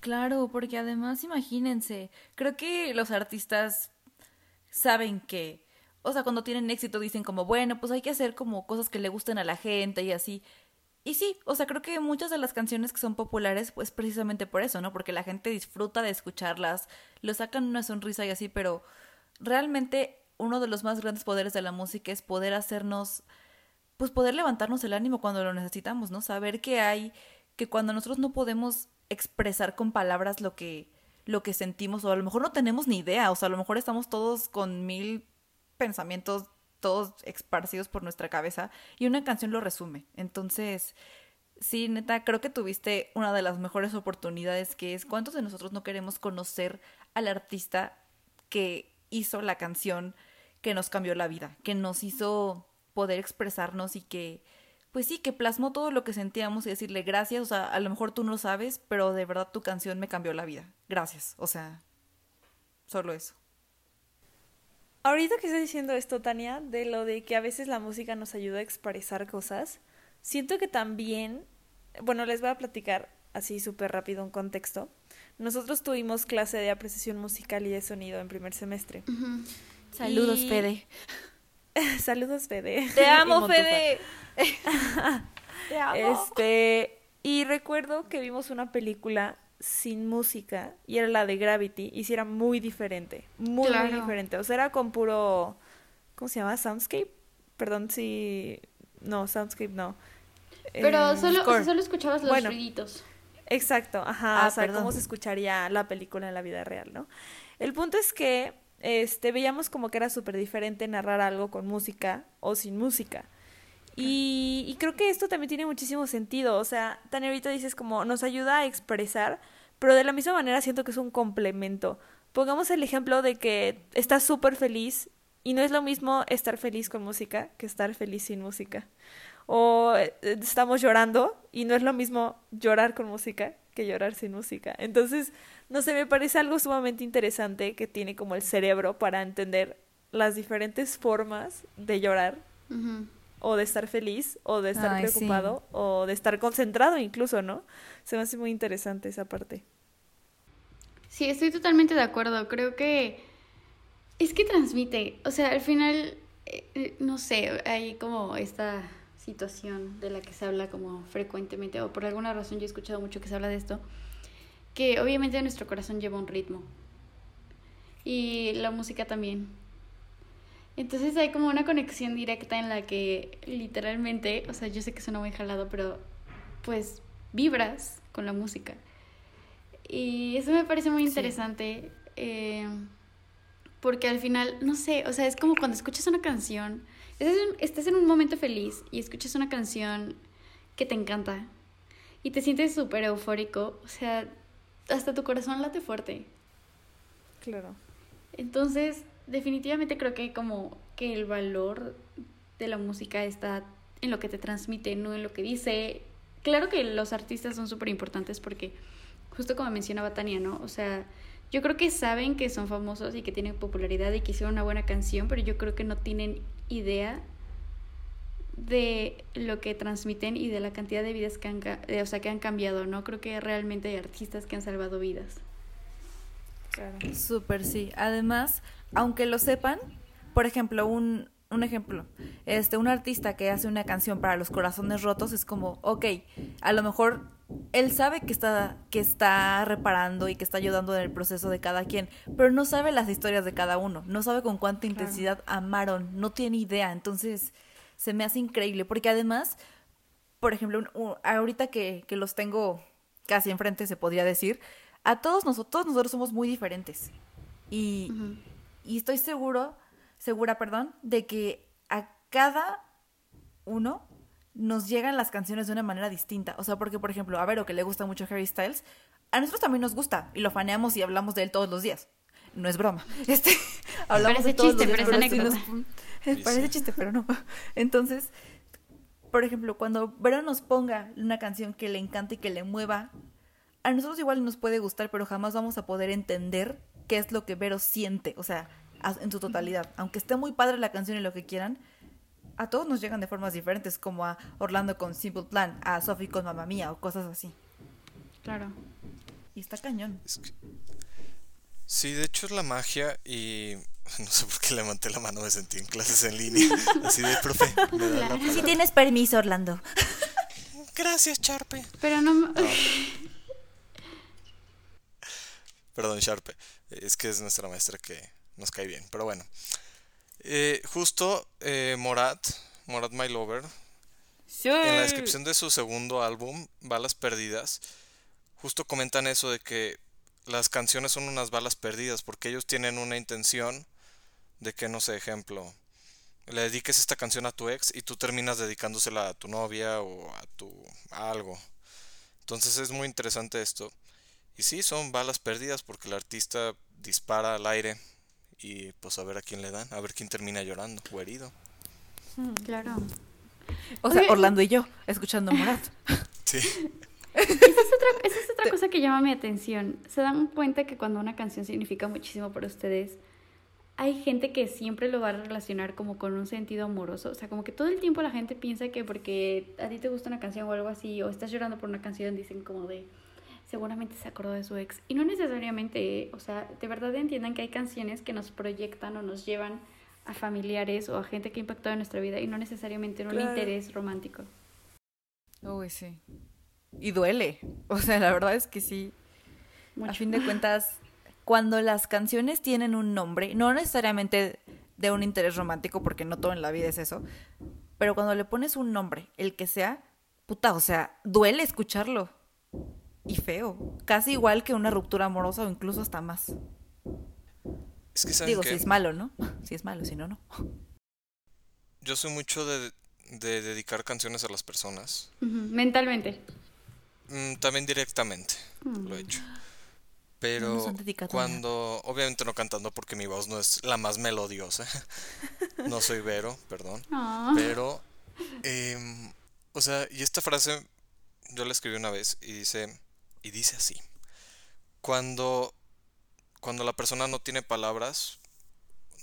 Claro, porque además, imagínense, creo que los artistas saben que, o sea, cuando tienen éxito dicen como, bueno, pues hay que hacer como cosas que le gusten a la gente y así. y sí, o sea, creo que muchas de las canciones que son populares, pues precisamente por eso, ¿no? Porque la gente disfruta de escucharlas, lo sacan una sonrisa y así, pero realmente uno de los más grandes poderes de la música es poder hacernos, pues poder levantarnos el ánimo cuando lo necesitamos, ¿no? Saber que hay, que cuando nosotros no podemos expresar con palabras lo que, lo que sentimos, o a lo mejor no tenemos ni idea, o sea, a lo mejor estamos todos con mil pensamientos todos esparcidos por nuestra cabeza y una canción lo resume. Entonces, sí, neta, creo que tuviste una de las mejores oportunidades que es cuántos de nosotros no queremos conocer al artista que hizo la canción que nos cambió la vida, que nos hizo poder expresarnos y que, pues sí, que plasmó todo lo que sentíamos y decirle gracias, o sea, a lo mejor tú no sabes, pero de verdad tu canción me cambió la vida. Gracias, o sea, solo eso. Ahorita que estoy diciendo esto, Tania, de lo de que a veces la música nos ayuda a expresar cosas, siento que también, bueno, les voy a platicar así súper rápido un contexto. Nosotros tuvimos clase de apreciación musical y de sonido en primer semestre. Saludos, Fede. Saludos, Fede. Te amo, Fede. Te amo. Este, y recuerdo que vimos una película sin música y era la de Gravity y sí era muy diferente, muy, muy diferente. O sea, era con puro, ¿cómo se llama? Soundscape. Perdón si... No, Soundscape no. Pero eh, solo, solo escuchabas los ruiditos. Exacto, ajá, ah, o sea, cómo se escucharía la película en la vida real, ¿no? El punto es que este veíamos como que era súper diferente narrar algo con música o sin música. Y, creo que esto también tiene muchísimo sentido. O sea, Tania ahorita dices como nos ayuda a expresar, pero de la misma manera siento que es un complemento. Pongamos el ejemplo de que estás súper feliz y no es lo mismo estar feliz con música que estar feliz sin música. O eh, estamos llorando y no es lo mismo llorar con música que llorar sin música. Entonces, no sé, me parece algo sumamente interesante que tiene como el cerebro para entender las diferentes formas de llorar o de estar feliz, o de estar preocupado, o de estar concentrado incluso, ¿no? Se me hace muy interesante esa parte. Sí, estoy totalmente de acuerdo. Creo que es que transmite, o sea, al final, eh, eh, no sé, hay como esta situación de la que se habla como frecuentemente, o por alguna razón yo he escuchado mucho que se habla de esto, que obviamente nuestro corazón lleva un ritmo. Y la música también. Entonces hay como una conexión directa en la que literalmente, o sea, yo sé que suena muy jalado, pero pues vibras con la música. Y eso me parece muy interesante, eh, porque al final, no sé, o sea, es como cuando escuchas una canción, estás en un momento feliz y escuchas una canción que te encanta y te sientes súper eufórico, o sea, hasta tu corazón late fuerte. Claro. Entonces, definitivamente creo que como que el valor de la música está en lo que te transmite, no en lo que dice. Claro que los artistas son súper importantes porque, justo como mencionaba Tania, ¿no? O sea, yo creo que saben que son famosos y que tienen popularidad y que hicieron una buena canción, pero yo creo que no tienen idea de lo que transmiten y de la cantidad de vidas que han, o sea, que han cambiado, ¿no? Creo que realmente hay artistas que han salvado vidas. Claro. Súper, sí. Además, aunque lo sepan, por ejemplo, un, un ejemplo, este, un artista que hace una canción para los corazones rotos es como, ok, a lo mejor él sabe que está, que está reparando y que está ayudando en el proceso de cada quien, pero no sabe las historias de cada uno, no sabe con cuánta intensidad amaron, no tiene idea, entonces se me hace increíble, porque además, por ejemplo, ahorita que, que los tengo casi enfrente, se podría decir, a todos nosotros, nosotros somos muy diferentes. Y, y estoy seguro, segura, perdón, de que a cada uno nos llegan las canciones de una manera distinta. O sea, porque, por ejemplo, a Vero, que le gusta mucho Harry Styles, a nosotros también nos gusta y lo faneamos y hablamos de él todos los días. No es broma. Este, hablamos parece de todos chiste, los días, pero, es parece chiste, pero no. Entonces, por ejemplo, cuando Vero nos ponga una canción que le encanta y que le mueva, a nosotros igual nos puede gustar, pero jamás vamos a poder entender qué es lo que Vero siente, o sea, en su totalidad. Aunque esté muy padre la canción y lo que quieran, a todos nos llegan de formas diferentes, como a Orlando con Simple Plan, a Sophie con Mamma Mía o cosas así. Claro. Y está cañón. Sí, de hecho es la magia y no sé por qué levanté la mano, me sentí en clases en línea. Así de, profe, Si tienes permiso, Orlando. Gracias, Charpe. Pero no... me- Perdón, Sharpe. Es que es nuestra maestra que nos cae bien. Pero bueno. Eh, justo eh, Morat, Morat My Lover, Sí. en la descripción de su segundo álbum, Balas Perdidas, justo comentan eso de que las canciones son unas balas perdidas porque ellos tienen una intención de que, no sé, ejemplo, le dediques esta canción a tu ex y tú terminas dedicándosela a tu novia o a tu a algo. Entonces es muy interesante esto. Y sí, son balas perdidas porque el artista dispara al aire y pues a ver a quién le dan, a ver quién termina llorando o herido. Claro. O sea, Oye, Orlando y yo, escuchando Morat. Sí. Esa es otra, esa es otra cosa que llama mi atención. ¿Se dan cuenta que cuando una canción significa muchísimo para ustedes, hay gente que siempre lo va a relacionar como con un sentido amoroso? O sea, como que todo el tiempo la gente piensa que porque a ti te gusta una canción o algo así, o estás llorando por una canción, dicen como de, seguramente se acordó de su ex. Y no necesariamente, ¿eh? o sea, de verdad entiendan que hay canciones que nos proyectan o nos llevan a familiares o a gente que ha impactado en nuestra vida y no necesariamente en un Claro. interés romántico. Uy, sí. Y duele. O sea, la verdad es que sí. Mucho. A fin de cuentas, cuando las canciones tienen un nombre, no necesariamente de un interés romántico, porque no todo en la vida es eso, pero cuando le pones un nombre, el que sea, puta, o sea, duele escucharlo. Y feo. Casi igual que una ruptura amorosa o incluso hasta más. Es que saben Digo, qué? si es malo, ¿no? Si es malo, si no, no. yo soy mucho de, de dedicar canciones a las personas. Mentalmente. Mm, también directamente lo he hecho. No Pero cuando, obviamente no cantando porque mi voz no es la más melodiosa. no soy Vero, perdón. Ah. Pero, em, o sea, y esta frase yo la escribí una vez y dice, y dice así. Cuando, cuando la persona no tiene palabras,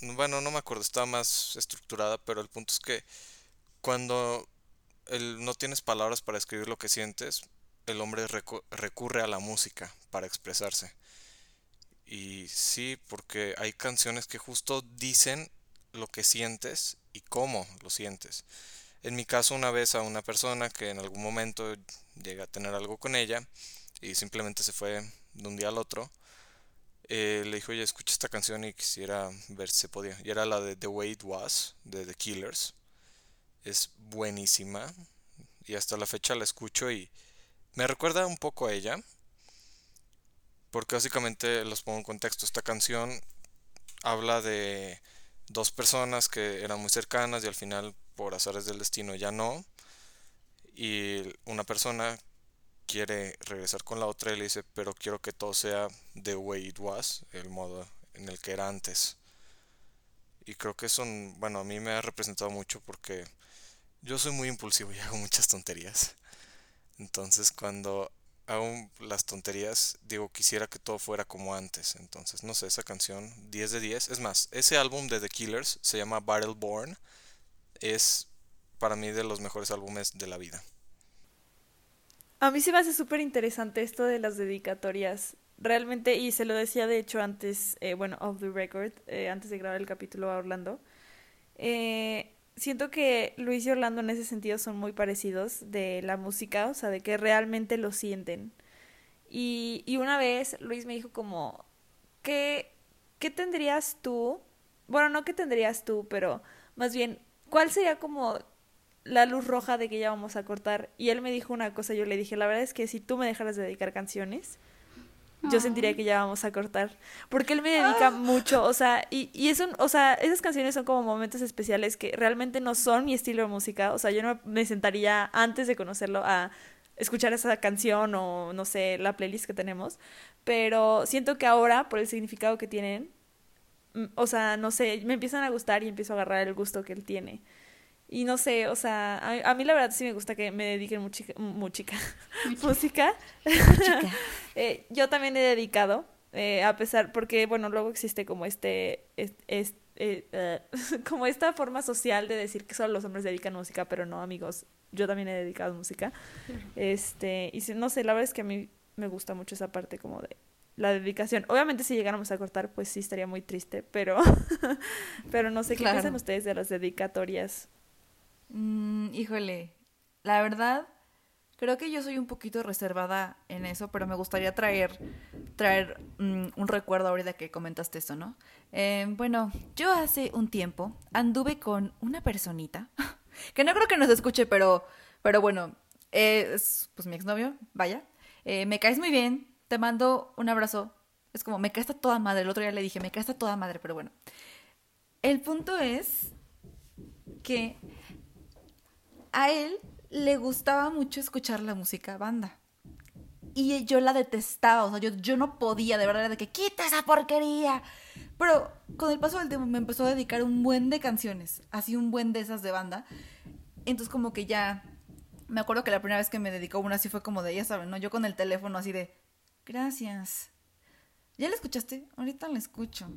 bueno, no me acuerdo, está más estructurada, pero el punto es que cuando no tienes palabras para escribir lo que sientes, el hombre recu- recurre a la música para expresarse. Y sí, porque hay canciones que justo dicen lo que sientes y cómo lo sientes. En mi caso, una vez a una persona que en algún momento llega a tener algo con ella y simplemente se fue de un día al otro, eh, le dijo, oye, escucha esta canción y quisiera ver si se podía. Y era la de The Way It Was, de The Killers. Es buenísima y hasta la fecha la escucho y me recuerda un poco a ella. Porque básicamente los pongo en contexto. Esta canción habla de dos personas que eran muy cercanas y al final por azares del destino ya no. Y una persona quiere regresar con la otra y le dice, pero quiero que todo sea the way it was, el modo en el que era antes. Y creo que eso, bueno, a mí me ha representado mucho porque yo soy muy impulsivo y hago muchas tonterías. Entonces cuando hago las tonterías, digo, quisiera que todo fuera como antes. Entonces, no sé, esa canción, 10 de 10. Es más, ese álbum de The Killers se llama Battleborn. Es para mí de los mejores álbumes de la vida. A mí se me hace súper interesante esto de las dedicatorias. Realmente, y se lo decía de hecho antes, eh, bueno, off the record, eh, antes de grabar el capítulo a Orlando. Eh, siento que Luis y Orlando en ese sentido son muy parecidos de la música, o sea, de que realmente lo sienten. Y, y una vez Luis me dijo como, ¿qué, ¿qué tendrías tú? Bueno, no qué tendrías tú, pero más bien, ¿cuál sería como la luz roja de que ya vamos a cortar? Y él me dijo una cosa, yo le dije, la verdad es que si tú me dejaras de dedicar canciones, yo sentiría que ya vamos a cortar. Porque él me dedica mucho, o sea, y, y es un, o sea, esas canciones son como momentos especiales que realmente no son mi estilo de música. O sea, yo no me sentaría antes de conocerlo a escuchar esa canción o no sé, la playlist que tenemos. Pero siento que ahora, por el significado que tienen, mm, o sea, no sé, me empiezan a gustar y empiezo a agarrar el gusto que él tiene. Y no sé, o sea, a, a mí la verdad sí me gusta que me dediquen muchica, música. música. Eh, yo también he dedicado, eh, a pesar, porque bueno, luego existe como este, es- es- eh, eh, como esta forma social de decir que solo los hombres dedican música, pero no, amigos, yo también he dedicado música. Este, y no sé, la verdad es que a mí me gusta mucho esa parte como de la dedicación. Obviamente si llegáramos a cortar, pues sí estaría muy triste, pero, pero no sé, ¿qué Claro. piensan ustedes de las dedicatorias? Mm, híjole, la verdad, Creo que yo soy un poquito reservada en eso, pero me gustaría traer, traer mm, un recuerdo ahorita que comentaste esto, ¿no? Eh, bueno, yo hace un tiempo anduve con una personita, que no creo que nos escuche, pero, pero bueno, es pues mi exnovio, vaya. Eh, me caes muy bien, te mando un abrazo. Es como, me caes a toda madre. El otro día le dije, me caes a toda madre, pero bueno. El punto es que a él le gustaba mucho escuchar la música banda. Y yo la detestaba, o sea, yo, yo no podía, de verdad, de que quita esa porquería. Pero con el paso del tiempo me empezó a dedicar un buen de canciones, así un buen de esas de banda. Entonces como que ya, me acuerdo que la primera vez que me dedicó una así fue como de, ya saben, ¿no? Yo con el teléfono así de, gracias. ¿Ya la escuchaste? Ahorita la escucho.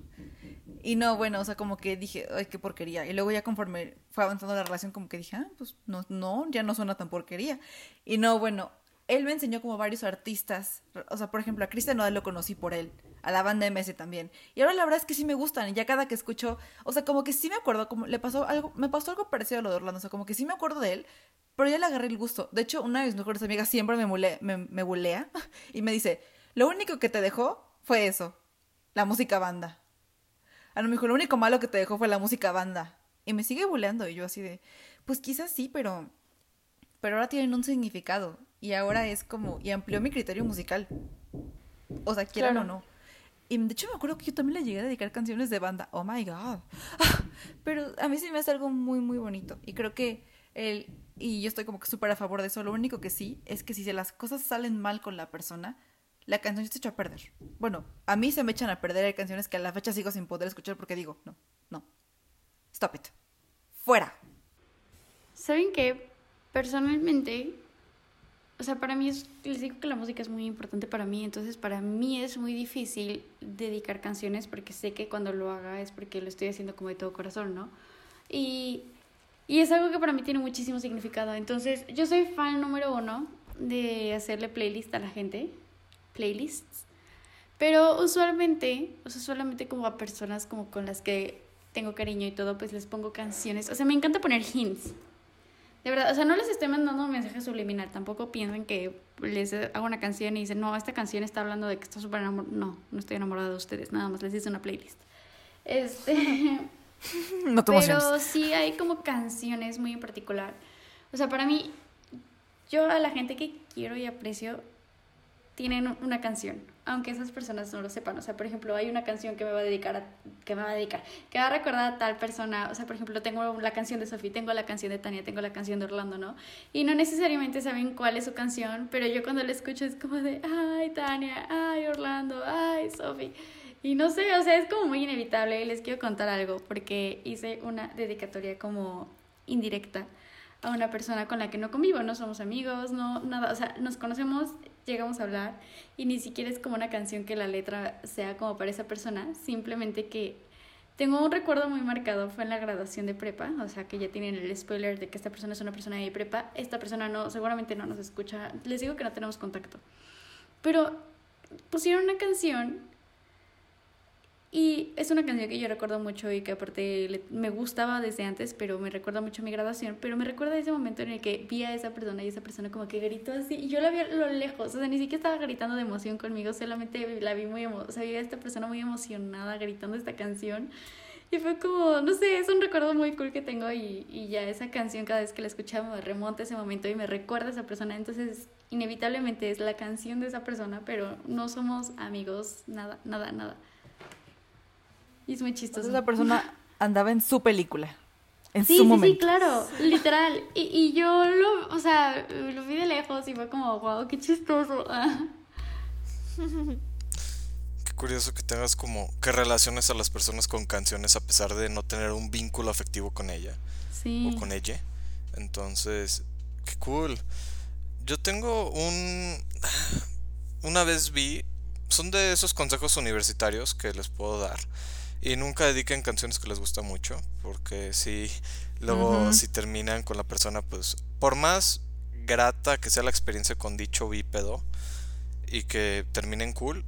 Y no, bueno, o sea, como que dije, ay, qué porquería. Y luego ya conforme fue avanzando la relación, como que dije, ah, pues no, no, ya no suena tan porquería. Y no, bueno, él me enseñó como varios artistas. O sea, por ejemplo, a Cristian Nodal lo conocí por él. A la banda MS también. Y ahora la verdad es que sí me gustan. Y ya cada que escucho, o sea, como que sí me acuerdo, como le pasó algo, me pasó algo parecido a lo de Orlando. O sea, como que sí me acuerdo de él, pero ya le agarré el gusto. De hecho, una de mis mejores amigas siempre me, me, me bulea y me dice, lo único que te dejó fue eso, la música banda. A lo mejor lo único malo que te dejó fue la música banda. Y me sigue buleando y yo así de, pues quizás sí, pero pero ahora tienen un significado y ahora es como y amplió mi criterio musical. O sea, quieran o no. Y de hecho me acuerdo que yo también le llegué a dedicar canciones de banda. Oh my god. Pero a mí sí me hace algo muy muy bonito y creo que el y yo estoy como que súper a favor de eso. Lo único que sí es que si las cosas salen mal con la persona, la canción se echa a perder. Bueno, a mí se me echan a perder hay canciones que a la fecha sigo sin poder escuchar porque digo, no, no. Stop it. Fuera. ¿Saben qué? Personalmente, o sea, para mí es, les digo que la música es muy importante para mí, entonces para mí es muy difícil dedicar canciones porque sé que cuando lo haga es porque lo estoy haciendo como de todo corazón, ¿no? Y, y es algo que para mí tiene muchísimo significado. Entonces, yo soy fan número uno de hacerle playlist a la gente playlists. Pero usualmente, o sea, solamente como a personas como con las que tengo cariño y todo, pues les pongo canciones. O sea, me encanta poner hints. De verdad, o sea, no les estoy mandando un mensaje subliminal. Tampoco piensen que les hago una canción y dicen, no, esta canción está hablando de que está súper enamorada. No, no estoy enamorada de ustedes. Nada más les hice una playlist. Este. no te Pero sí hay como canciones muy en particular. O sea, para mí, yo a la gente que quiero y aprecio tienen una canción, aunque esas personas no lo sepan. O sea, por ejemplo, hay una canción que me va a dedicar, a, que me va a dedicar, que va a recordar a tal persona. O sea, por ejemplo, tengo la canción de Sofía, tengo la canción de Tania, tengo la canción de Orlando, ¿no? Y no necesariamente saben cuál es su canción, pero yo cuando la escucho es como de, ay, Tania, ay, Orlando, ay, Sofía. Y no sé, o sea, es como muy inevitable. Y les quiero contar algo, porque hice una dedicatoria como indirecta a una persona con la que no convivo, no somos amigos, no, nada, o sea, nos conocemos llegamos a hablar y ni siquiera es como una canción que la letra sea como para esa persona, simplemente que tengo un recuerdo muy marcado, fue en la graduación de prepa, o sea que ya tienen el spoiler de que esta persona es una persona de prepa, esta persona no, seguramente no nos escucha, les digo que no tenemos contacto, pero pusieron una canción y es una canción que yo recuerdo mucho y que aparte me gustaba desde antes, pero me recuerda mucho mi graduación, pero me recuerda ese momento en el que vi a esa persona y esa persona como que gritó así y yo la vi a lo lejos, o sea, ni siquiera estaba gritando de emoción conmigo, solamente la vi muy, o sea, vi a esta persona muy emocionada gritando esta canción. Y fue como, no sé, es un recuerdo muy cool que tengo y, y ya esa canción cada vez que la escuchaba me remonta ese momento y me recuerda a esa persona. Entonces, inevitablemente es la canción de esa persona, pero no somos amigos, nada, nada, nada. Y es muy chistoso. Esa persona andaba en su película. En sí, su sí, momento. Sí, claro, literal. Y, y yo lo, o sea, lo vi de lejos y fue como, wow, qué chistoso. Qué curioso que tengas como que relaciones a las personas con canciones a pesar de no tener un vínculo afectivo con ella. Sí. O con ella. Entonces, qué cool. Yo tengo un... Una vez vi... Son de esos consejos universitarios que les puedo dar y nunca dediquen canciones que les gusta mucho, porque si luego si terminan con la persona, pues por más grata que sea la experiencia con dicho bípedo y que terminen cool,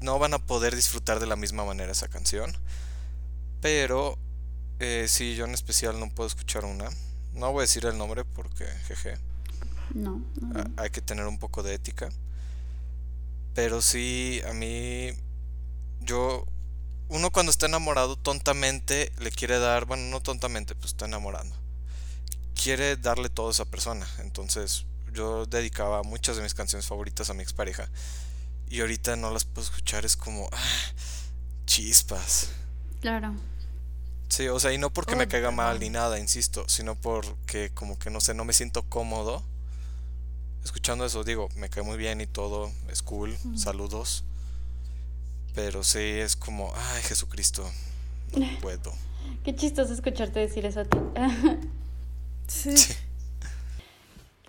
no van a poder disfrutar de la misma manera esa canción. Pero eh, sí, yo en especial no puedo escuchar una. No voy a decir el nombre porque, jeje. No, no, hay que tener un poco de ética. Pero sí, a mí, yo, uno cuando está enamorado tontamente le quiere dar, bueno, no tontamente, pues está enamorando. Quiere darle todo a esa persona. Entonces, yo dedicaba muchas de mis canciones favoritas a mi expareja. Y ahorita no las puedo escuchar, es como, ah, chispas. Claro. Sí, o sea, y no porque Oh, me caiga mal ni nada, insisto, sino porque como que no sé, no me siento cómodo escuchando eso. Digo, me cae muy bien y todo, es cool, saludos. Pero sí, es como, ay, Jesucristo, no puedo. Qué chistoso escucharte decir eso a ti. Sí.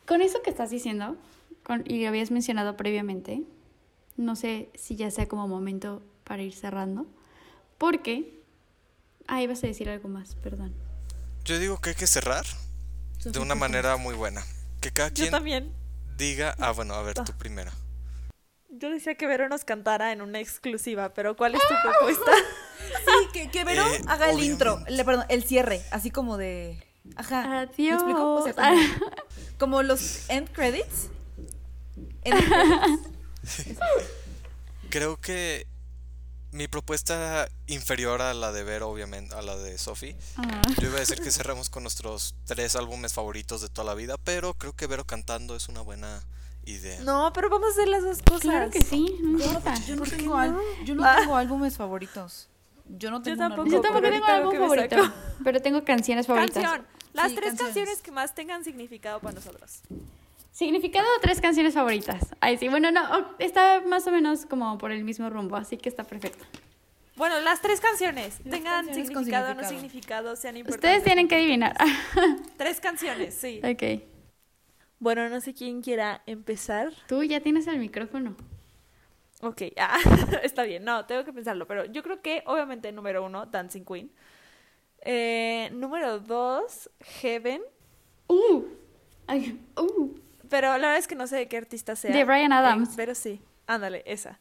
Con eso que estás diciendo, con- y lo habías mencionado previamente, no sé si ya sea como momento para ir cerrando, porque... Ah, ibas a decir algo más, perdón. Yo digo que hay que cerrar de una manera muy buena. Que cada Yo quien también. diga, ah, bueno, a ver, tú primero. Yo decía que Vero nos cantara en una exclusiva, pero ¿cuál es tu propuesta? Sí, que, que Vero Eh, haga el intro, le- perdón, el cierre, así como de... Ajá. ¿me Adiós. explico? O sea, como, como los end credits. End credits. Creo que mi propuesta inferior a la de Vero, obviamente, a la de Sophie, Ah. Yo iba a decir que cerramos con nuestros tres álbumes favoritos de toda la vida, pero creo que Vero cantando es una buena idea. No, pero vamos a hacer las dos cosas. Claro que sí, no importa. Yo no, ¿Por qué tengo, al- no? yo no Ah. tengo álbumes favoritos. Yo no tengo un tampoco. álbum Yo tampoco pero tengo me favorito, pero tengo canciones favoritas. Canción. Las Sí, tres canciones. canciones que más tengan significado para nosotros. Significado de tres canciones favoritas. Ay, sí, bueno, no, oh, está más o menos como por el mismo rumbo, así que está perfecto. Bueno, las tres canciones. tengan canciones significado o no significado. significado, sean importantes. Ustedes tienen que adivinar. Tres canciones, sí. ok. Bueno, no sé quién quiera empezar. Tú ya tienes el micrófono. Ok, ah, está bien, no, tengo que pensarlo, pero yo creo que obviamente número uno, Dancing Queen. Eh, número dos, Heaven, Uh. Ay, uh. pero la verdad es que no sé de qué artista sea. De Bryan Adams. Eh, pero sí, ándale, esa.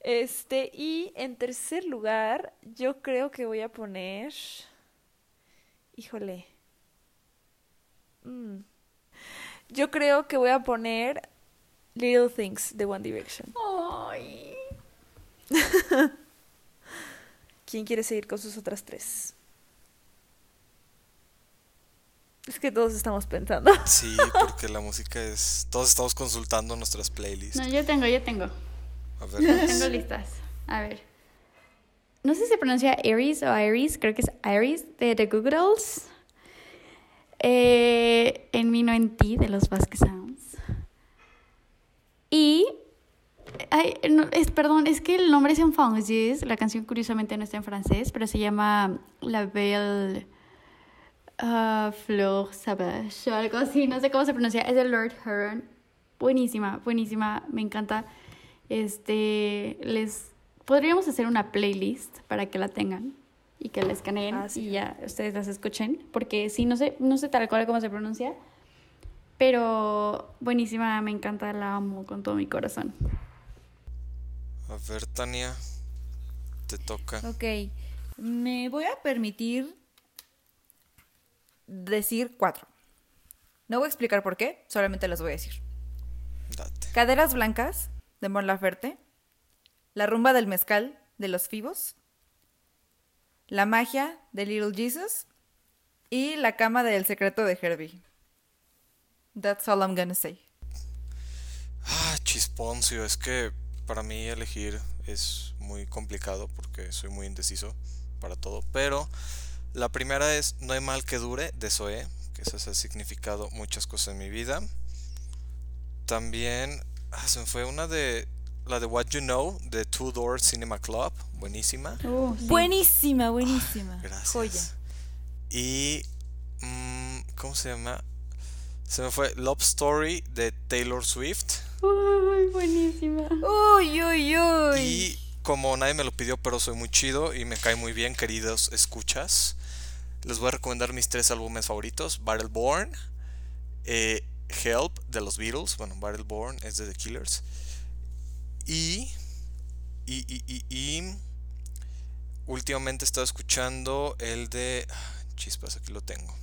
Este, y en tercer lugar, yo creo que voy a poner... Híjole. Mm. Yo creo que voy a poner Little Things de One Direction. Ay. ¿Quién quiere seguir con sus otras tres? Es que todos estamos pensando. Sí, porque la música es... Todos estamos consultando nuestras playlists. No, yo tengo, yo tengo. A ver, Tengo listas. A ver. No sé si se pronuncia Aries o Iris, creo que es Iris de The Google Dolls. Eh, en mi no en ti de los Basque Sounds. Y. Ay, es, perdón, es que el nombre es en francés. La canción curiosamente no está en francés, pero se llama La Belle ah, Fleur Sauvage o algo así. No sé cómo se pronuncia. Es de Lord Huron. Buenísima, buenísima. Me encanta. Este, les podríamos hacer una playlist para que la tengan y que la escaneen Ah, sí. y ya ustedes las escuchen, porque sí, no sé, no sé tal cual cómo se pronuncia, pero buenísima, me encanta, la amo con todo mi corazón. a ver, Tania, te toca. Ok, me voy a permitir decir cuatro. No voy a explicar por qué, solamente las voy a decir. Date. Caderas blancas de Mon Laferte, La rumba del mezcal de los Fibos, La magia de Little Jesus y La cama del secreto de Herbie. That's all I'm gonna say. Ah, chisponcio, es que para mí elegir es muy complicado porque soy muy indeciso para todo. Pero la primera es No hay mal que dure de Zoé, que eso ha significado muchas cosas en mi vida. También ah, se me fue una de la de What You Know de Two Door Cinema Club, buenísima. Uh, sí. Buenísima, buenísima. Gracias. Joya. Y mm, ¿cómo se llama? Se me fue Love Story de Taylor Swift. Uy, buenísima. Uy, uy, uy. Y como nadie me lo pidió, pero soy muy chido y me cae muy bien, queridos escuchas, les voy a recomendar mis tres álbumes favoritos: Battleborn, eh, Help de los Beatles, bueno, Battleborn es de The Killers, y, y, y, y, y últimamente he estado escuchando el de. ah, Chispas, aquí lo tengo.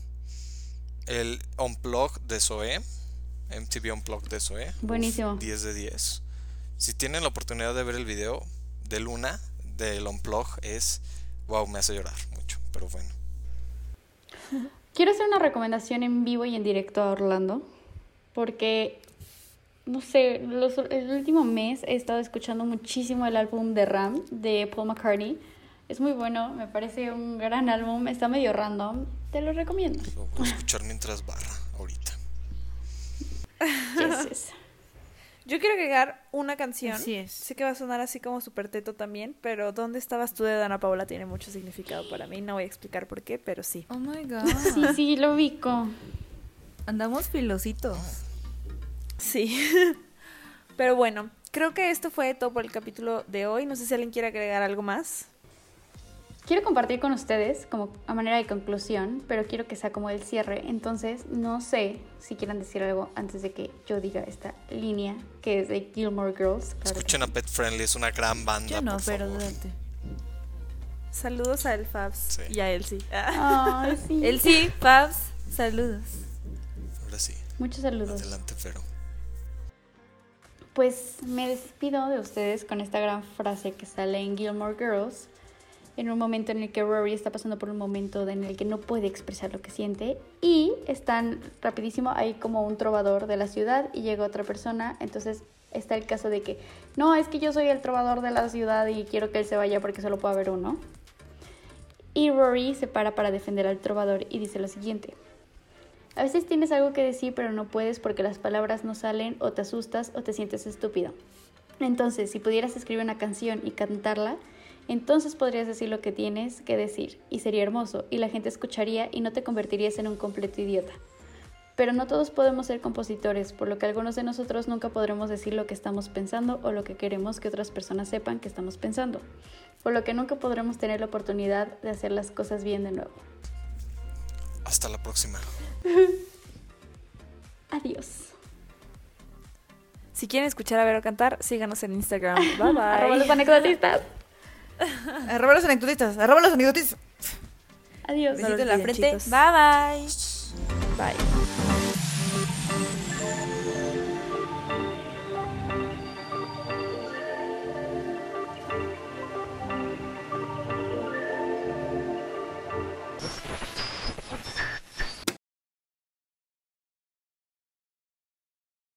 El Unplug de Zoé. MTV Unplugged de eso, ¿eh? Uf, Buenísimo. 10 de 10. Si tienen la oportunidad de ver el video de Luna, del Unplug, es... Wow, me hace llorar mucho, pero bueno. Quiero hacer una recomendación en vivo y en directo a Orlando, porque, no sé, los- el último mes he estado escuchando muchísimo el álbum de Ram de Paul McCartney. Es muy bueno, me parece un gran álbum, está medio random, te lo recomiendo. Lo voy a escuchar mientras barra ahorita. Yes, yes. Yo quiero agregar una canción. Así es. Sé que va a sonar así como super teto también, pero ¿Dónde estabas tú de Dana Paola? Tiene mucho significado para mí. No voy a explicar por qué, pero sí. Oh my god. Sí, sí, lo ubico. Andamos filositos. Sí. pero bueno, creo que esto fue todo por el capítulo de hoy. No sé si alguien quiere agregar algo más. Quiero compartir con ustedes como a manera de conclusión, pero quiero que sea como el cierre. Entonces, no sé si quieran decir algo antes de que yo diga esta línea que es de Gilmore Girls. Claro Escuchen a Pet Friendly, es una gran banda. Yo no, por pero favor. date. Saludos a El Fabs Sí. y a Elsie. Sí. El sí, Pabs, saludos. Ahora sí, Muchos saludos. adelante, Fero. Pues me despido de ustedes con esta gran frase que sale en Gilmore Girls, en un momento en el que Rory está pasando por un momento en el que no puede expresar lo que siente y están rapidísimo ahí como un trovador de la ciudad y llega otra persona, entonces está el caso de que no, es que yo soy el trovador de la ciudad y quiero que él se vaya porque solo puede haber uno. Y Rory se para para defender al trovador y dice lo siguiente. A veces tienes algo que decir pero no puedes porque las palabras no salen o te asustas o te sientes estúpido. Entonces, si pudieras escribir una canción y cantarla, entonces podrías decir lo que tienes que decir y sería hermoso y la gente escucharía y no te convertirías en un completo idiota. Pero no todos podemos ser compositores, por lo que algunos de nosotros nunca podremos decir lo que estamos pensando o lo que queremos que otras personas sepan que estamos pensando, por lo que nunca podremos tener la oportunidad de hacer las cosas bien de nuevo. Hasta la próxima. Adiós. Si quieren escuchar a Vero cantar, síganos en Instagram. Bye Arroba los bye. anecdotistas. Arroba los anecdotistas, arroba los anecdotistas. Adiós. Besito en la frente. chicos. Bye bye. Bye.